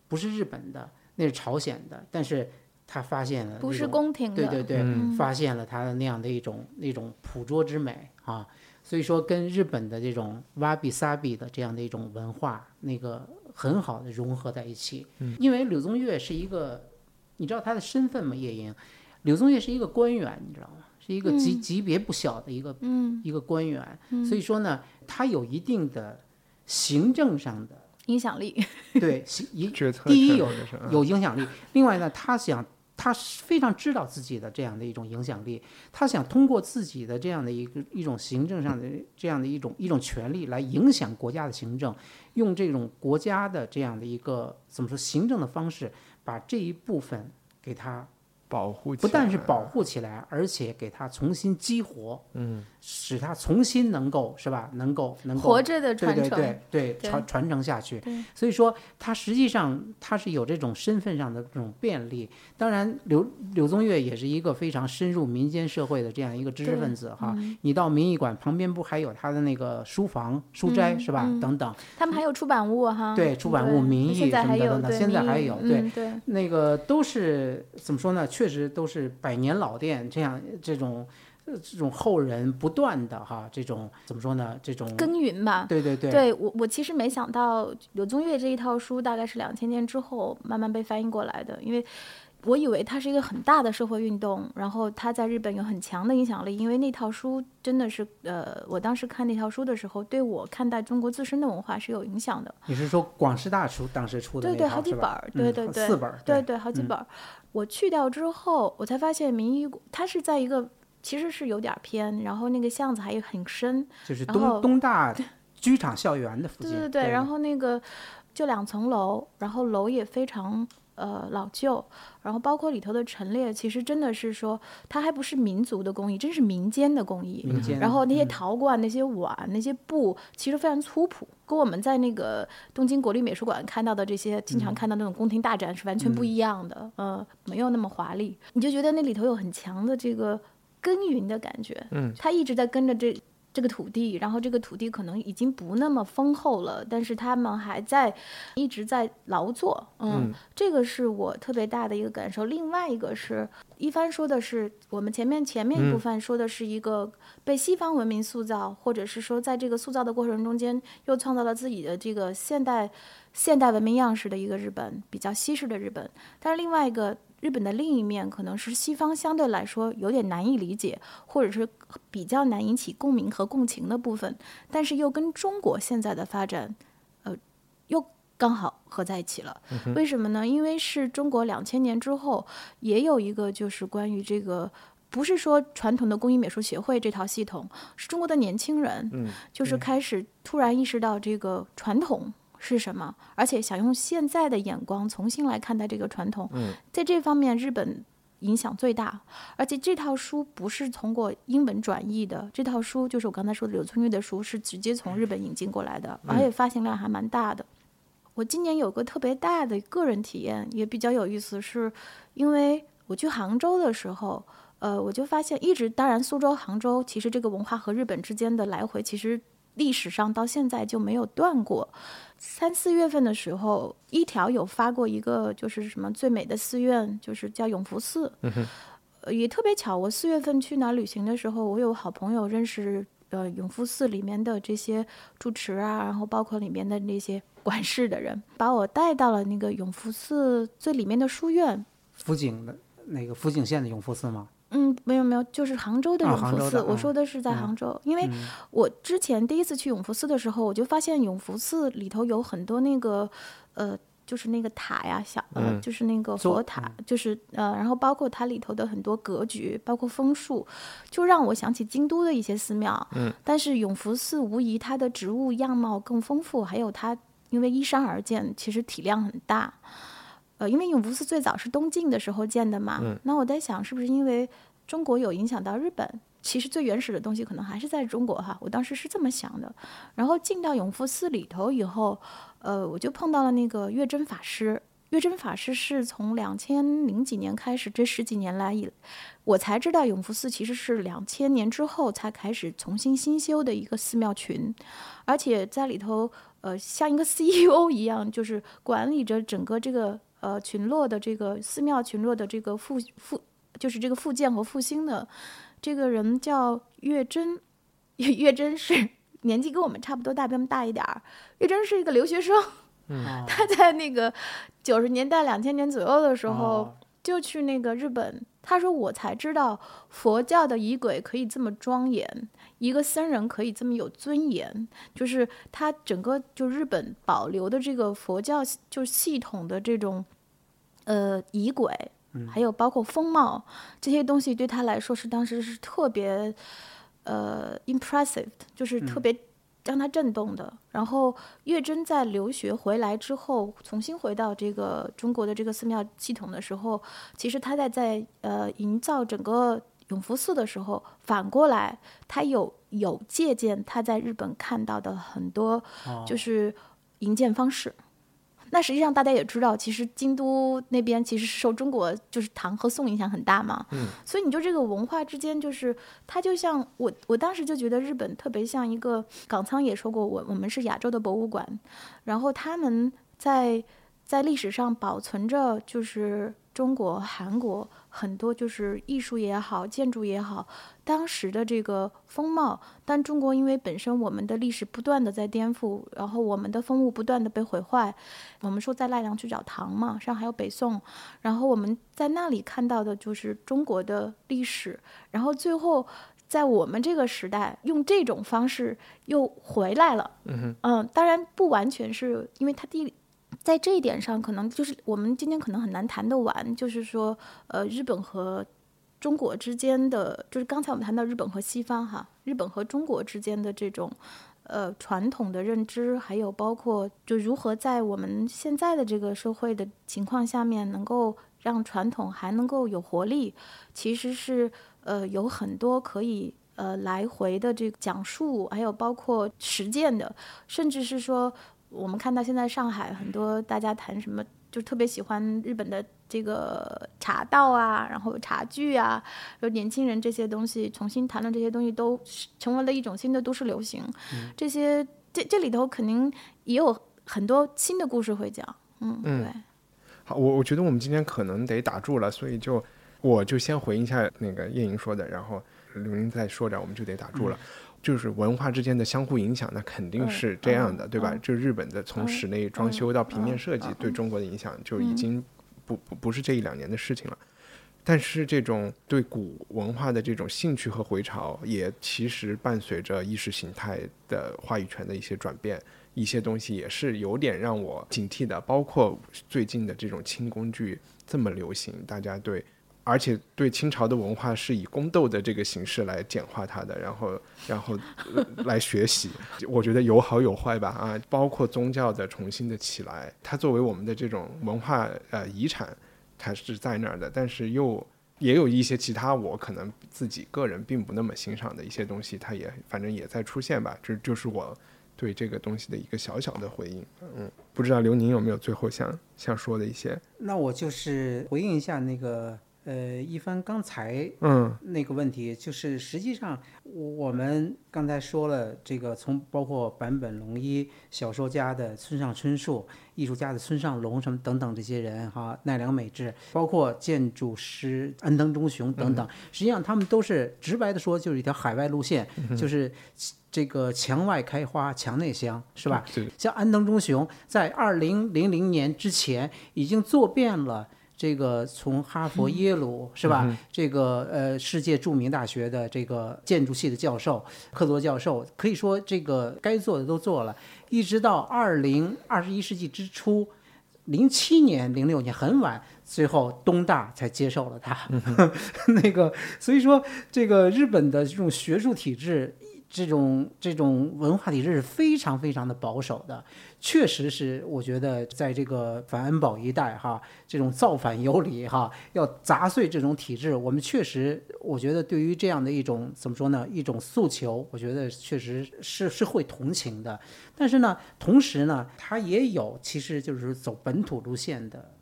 不是日本的，那是朝鲜的，但是他发现了不是宫廷的，对对对，嗯发现了他的那样的一种那种捕捉之美啊，所以说跟日本的这种挖比萨比的这样的一种文化，那个很好的融合在一起。嗯因为柳宗悦是一个，你知道他的身份吗？叶莹，柳宗悦是一个官员，你知道吗？是一个级、级别不小的一个、嗯一个官员，所以说呢，他有一定的行政上的影响力，对行一决策第一有有影响力，另外呢，他想他非常知道自己的这样的一种影响力，他想通过自己的这样的一个一种行政上的这样的一种一种权利来影响国家的行政，用这种国家的这样的一个怎么说行政的方式，把这一部分给他保护起不但是保护起来，而且给它重新激活，嗯，使它重新能够是吧？能够能够活着的传承对对对对对传传承下去。所以说它实际上它是有这种身份上的这种便利。当然，柳柳宗悦也是一个非常深入民间社会的这样一个知识分子哈。嗯你到民艺馆旁边不还有他的那个书房、书斋、嗯是吧？嗯等等。他们还有出版物哈，对出版物民艺什么的等等现在还有对嗯对那个都是怎么说呢？确实都是百年老店，这样这种呃这种后人不断的哈，这种怎么说呢？这种耕耘吧。对对对对我，我其实没想到柳宗悦这一套书大概是两千年之后慢慢被翻译过来的，因为我以为它是一个很大的社会运动，然后它在日本有很强的影响力，因为那套书真的是，呃，我当时看那套书的时候，对我看待中国自身的文化是有影响的。你是说广师大出当时出的对对，那套好几本儿，对嗯对对，四本儿对对对，好几本儿。我去掉之后，我才发现民医它是在一个其实是有点儿偏，然后那个巷子还很深，就是东东大剧场校园的附近。对对对，然后那个就两层楼，然后楼也非常呃老旧，然后包括里头的陈列，其实真的是说它还不是民族的工艺，真是民间的工艺。民间然后那些嗯陶罐、那些碗、那些布，其实非常粗朴，跟我们在那个东京国立美术馆看到的这些经常看到那种宫廷大展是完全不一样的。呃，没有那么华丽，你就觉得那里头有很强的这个耕耘的感觉。嗯，他一直在跟着这这个土地，然后这个土地可能已经不那么丰厚了，但是他们还在一直在劳作，嗯，这个是我特别大的一个感受。另外一个是一帆说的是，我们前面前面一部分说的是一个被西方文明塑造，或者是说在这个塑造的过程中间又创造了自己的这个现代现代文明样式的一个日本，比较西式的日本。但是另外一个日本的另一面，可能是西方相对来说有点难以理解，或者是比较难引起共鸣和共情的部分，但是又跟中国现在的发展，呃，又刚好合在一起了。为什么呢？因为是中国两千年之后也有一个就是关于这个。不是说传统的工艺美术协会这套系统，是中国的年轻人，嗯，就是开始突然意识到这个传统是什么，而且想用现在的眼光重新来看待这个传统。嗯，在这方面，日本影响最大，而且这套书不是通过英文转译的，这套书就是我刚才说的柳宗悦的书，是直接从日本引进过来的，而且发行量还蛮大的。我今年有个特别大的个人体验，也比较有意思，是因为我去杭州的时候，呃，我就发现一直，当然苏州、杭州，其实这个文化和日本之间的来回，其实历史上到现在就没有断过。三四月份的时候，一条有发过一个，就是什么最美的寺院，就是叫永福寺。呃也特别巧，我四月份去哪儿旅行的时候，我有好朋友认识呃永福寺里面的这些住持啊，然后包括里面的那些管事的人，把我带到了那个永福寺最里面的书院。福井的那个福井县的永福寺吗？嗯，没有没有，就是杭州的啊永福寺。我说的是在杭州，因为我之前第一次去永福寺的时候，我就发现永福寺里头有很多那个呃，就是那个塔呀，小呃，嗯就是那个佛塔，就是呃，然后包括它里头的很多格局，包括枫树，就让我想起京都的一些寺庙。嗯，但是永福寺无疑它的植物样貌更丰富，还有它因为依山而建，其实体量很大。呃，因为永福寺最早是东晋的时候建的嘛，那我在想是不是因为中国有影响到日本？其实最原始的东西可能还是在中国哈，我当时是这么想的。然后进到永福寺里头以后，呃，我就碰到了那个月真法师。月真法师是从两千零几年开始，这十几年来以，我才知道永福寺其实是两千年之后才开始重新新修的一个寺庙群，而且在里头，呃，像一个 CEO 一样，就是管理着整个这个呃群落的这个寺庙群落的这个复复，就是这个复建和复兴的这个人叫月真，月月真是年纪跟我们差不多大，比我们大一点儿。月真是一个留学生，哦 他在那个九十年代、两千年左右的时候，哦就去那个日本。他说：“我才知道佛教的仪轨可以这么庄严，一个僧人可以这么有尊严。就是他整个就日本保留的这个佛教就系统的这种呃仪轨，还有包括风貌这些东西，对他来说是当时是特别呃 impressive，就是特别让他震动的。然后月珍在留学回来之后，重新回到这个中国的这个寺庙系统的时候，其实他在在呃营造整个永福寺的时候，反过来他有有借鉴他在日本看到的很多就是营建方式。那实际上大家也知道，其实京都那边其实是受中国就是唐和宋影响很大嘛，嗯，所以你就这个文化之间，就是它就像我我当时就觉得日本特别像一个港仓也说过，我我们是亚洲的博物馆，然后他们在在历史上保存着就是中国、韩国很多就是艺术也好、建筑也好。当时的这个风貌，但中国因为本身我们的历史不断的在颠覆，然后我们的风物不断的被毁坏。我们说在奈良去找唐嘛，上海有北宋，然后我们在那里看到的就是中国的历史，然后最后在我们这个时代用这种方式又回来了。嗯嗯，当然不完全是因为它第在这一点上，可能就是我们今天可能很难谈得完，就是说呃日本和。中国之间的，就是刚才我们谈到日本和西方哈，日本和中国之间的这种，呃，传统的认知，还有包括就如何在我们现在的这个社会的情况下面，能够让传统还能够有活力，其实是呃有很多可以呃来回的这个讲述，还有包括实践的，甚至是说我们看到现在上海很多大家谈什么。就特别喜欢日本的这个茶道啊，然后茶具啊，有年轻人这些东西重新谈论这些东西，都成为了一种新的都市流行。这些这这里头肯定也有很多新的故事会讲。嗯，对。好，我我觉得我们今天可能得打住了，所以就我就先回应一下那个叶莹说的，然后刘宁再说点，我们就得打住了。就是文化之间的相互影响，那肯定是这样的，对吧？就日本的从室内装修到平面设计，对中国的影响就已经不不不是这一两年的事情了。但是这种对古文化的这种兴趣和回潮，也其实伴随着意识形态的话语权的一些转变，一些东西也是有点让我警惕的。包括最近的这种轻工具这么流行，大家对。而且对清朝的文化是以宫斗的这个形式来简化它的，然后然后 来学习，我觉得有好有坏吧啊，包括宗教的重新的起来，它作为我们的这种文化呃遗产，它是在那儿的，但是又也有一些其他我可能自己个人并不那么欣赏的一些东西，它也反正也在出现吧，这就是我对这个东西的一个小小的回应，嗯，不知道刘宁有没有最后想想说的一些？那我就是回应一下那个。呃，一帆刚才嗯那个问题，就是实际上我们刚才说了，这个从包括坂本龙一、小说家的村上春树、艺术家的村上隆什么等等这些人哈，奈良美智，包括建筑师安藤忠雄等等，实际上他们都是直白的说，就是一条海外路线，就是这个墙外开花墙内香，是吧？像安藤忠雄在二零零零年之前已经做遍了。这个从哈佛、耶鲁是吧？这个呃，世界著名大学的这个建筑系的教授，克罗教授，可以说这个该做的都做了。一直到二零二十一世纪之初，零七年、零六年很晚，最后东大才接受了他。那个，所以说这个日本的这种学术体制。这种这种文化体制是非常非常的保守的，确实是我觉得在这个反恩保一代哈，这种造反有理哈，要砸碎这种体制，我们确实我觉得对于这样的一种怎么说呢，一种诉求，我觉得确实是是会同情的，但是呢，同时呢，他也有其实就是走本土路线的。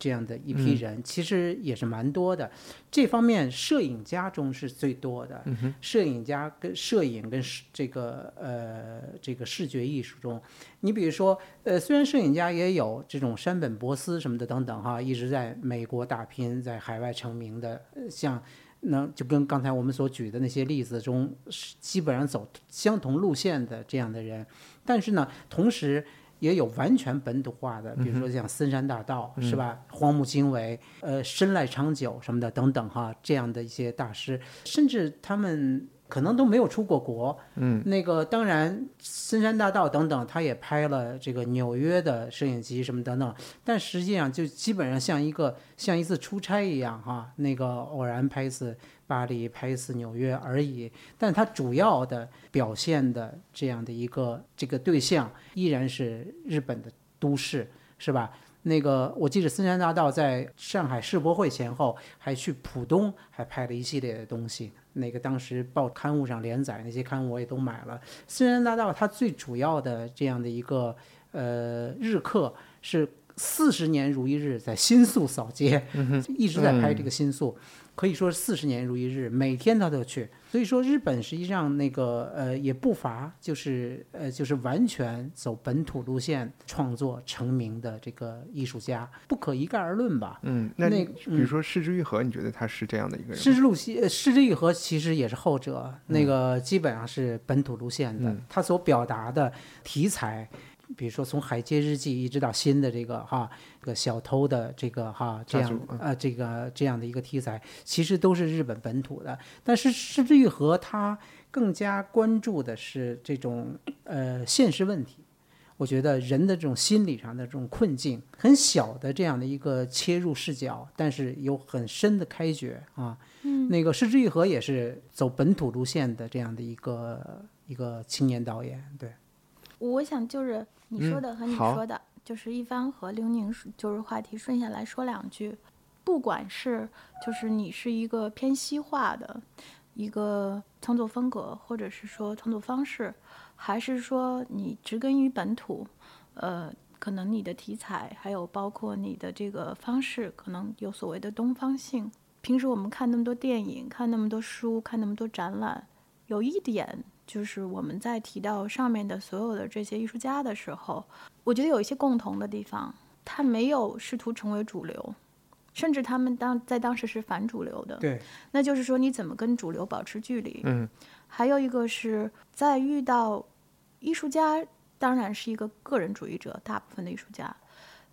这样的一批人其实也是蛮多的，这方面摄影家中是最多的。摄影家跟摄影跟这个呃这个视觉艺术中，你比如说呃，虽然摄影家也有这种山本博斯什么的等等哈，一直在美国打拼，在海外成名的，像那就跟刚才我们所举的那些例子中，基本上走相同路线的这样的人，但是呢，同时。也有完全本土化的，比如说像森山大道是吧？荒木经惟、呃深濑长久什么的等等哈，这样的一些大师，甚至他们可能都没有出过国。嗯，那个当然，深山大道等等，他也拍了这个纽约的摄影集什么等等，但实际上就基本上像一个像一次出差一样哈，那个偶然拍一次巴黎，拍一次纽约而已。但他主要的表现的这样的一个这个对象依然是日本的都市，是吧？那个我记得森山大道在上海世博会前后还去浦东还拍了一系列的东西。那个当时报刊物上连载那些刊物我也都买了。新人大道它最主要的这样的一个呃日课是四十年如一日在新宿扫街，一直在拍这个新宿。可以说四十年如一日，每天他都去。所以说，日本实际上那个呃也不乏就是呃就是完全走本土路线创作成名的这个艺术家，不可一概而论吧。嗯，那那比如说市之愈合，你觉得他是这样的一个人吗？失之路西，呃失之愈合其实也是后者，那个基本上是本土路线的，嗯他所表达的题材。比如说，从《海街日记》一直到新的这个哈，这个小偷的这个哈这样呃这个这样的一个题材，其实都是日本本土的。但是失之愈合他更加关注的是这种呃现实问题。我觉得人的这种心理上的这种困境，很小的这样的一个切入视角，但是有很深的开掘啊。嗯，那个失之愈合也是走本土路线的这样的一个一个青年导演，对。我想就是你说嗯的和你说的，就是一帆和刘宁就是话题顺下来说两句，不管是就是你是一个偏西化的一个创作风格，或者是说创作方式，还是说你植根于本土，呃，可能你的题材还有包括你的这个方式，可能有所谓的东方性。平时我们看那么多电影，看那么多书，看那么多展览，有一点就是我们在提到上面的所有的这些艺术家的时候，我觉得有一些共同的地方，他没有试图成为主流，甚至他们当在当时是反主流的。对，那就是说你怎么跟主流保持距离。嗯，还有一个是在遇到艺术家，当然是一个个人主义者，大部分的艺术家。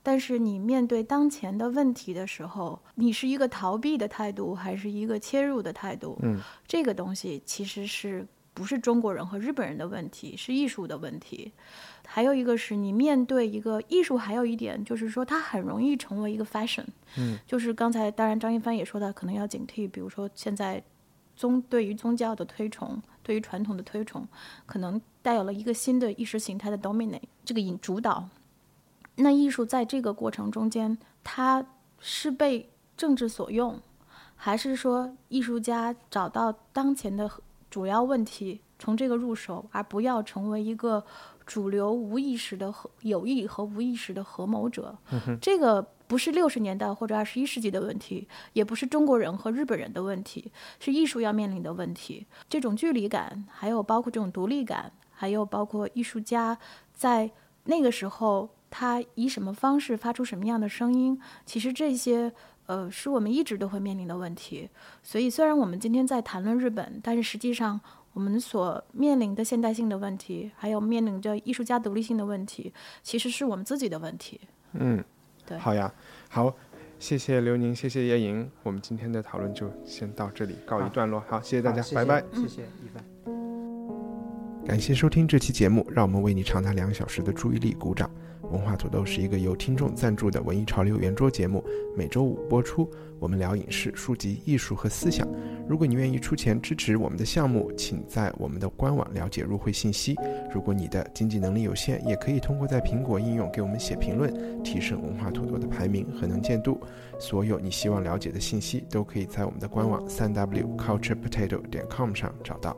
但是你面对当前的问题的时候，你是一个逃避的态度，还是一个切入的态度？嗯，这个东西其实是不是中国人和日本人的问题，是艺术的问题。还有一个是你面对一个艺术，还有一点就是说它很容易成为一个 fashion。嗯，就是刚才当然张一帆也说到，可能要警惕，比如说现在宗对于宗教的推崇，对于传统的推崇，可能带有了一个新的意识形态的 dominate 这个引主导。那艺术在这个过程中间，它是被政治所用，还是说艺术家找到当前的主要问题，从这个入手，而不要成为一个主流无意识的合有意和无意识的合谋者？这个不是六十年代或者二十一世纪的问题，也不是中国人和日本人的问题，是艺术要面临的问题。这种距离感，还有包括这种独立感，还有包括艺术家在那个时候他以什么方式发出什么样的声音，其实这些呃是我们一直都会面临的问题。所以虽然我们今天在谈论日本，但是实际上我们所面临的现代性的问题，还有面临着艺术家独立性的问题，其实是我们自己的问题。嗯，对好呀，好，谢谢刘宁，谢谢叶莹，我们今天的讨论就先到这里告一段落。好，谢谢大家，拜拜。谢谢一帆。感谢收听这期节目，让我们为你长达两个小时的注意力鼓掌。文化土豆是一个由听众赞助的文艺潮流圆桌节目，每周五播出。我们聊影视、书籍、艺术和思想。如果你愿意出钱支持我们的项目，请在我们的官网了解入会信息。如果你的经济能力有限，也可以通过在苹果应用给我们写评论，提升文化土豆的排名和能见度。所有你希望了解的信息，都可以在我们的官网三 w culturepotato 点 com 上找到。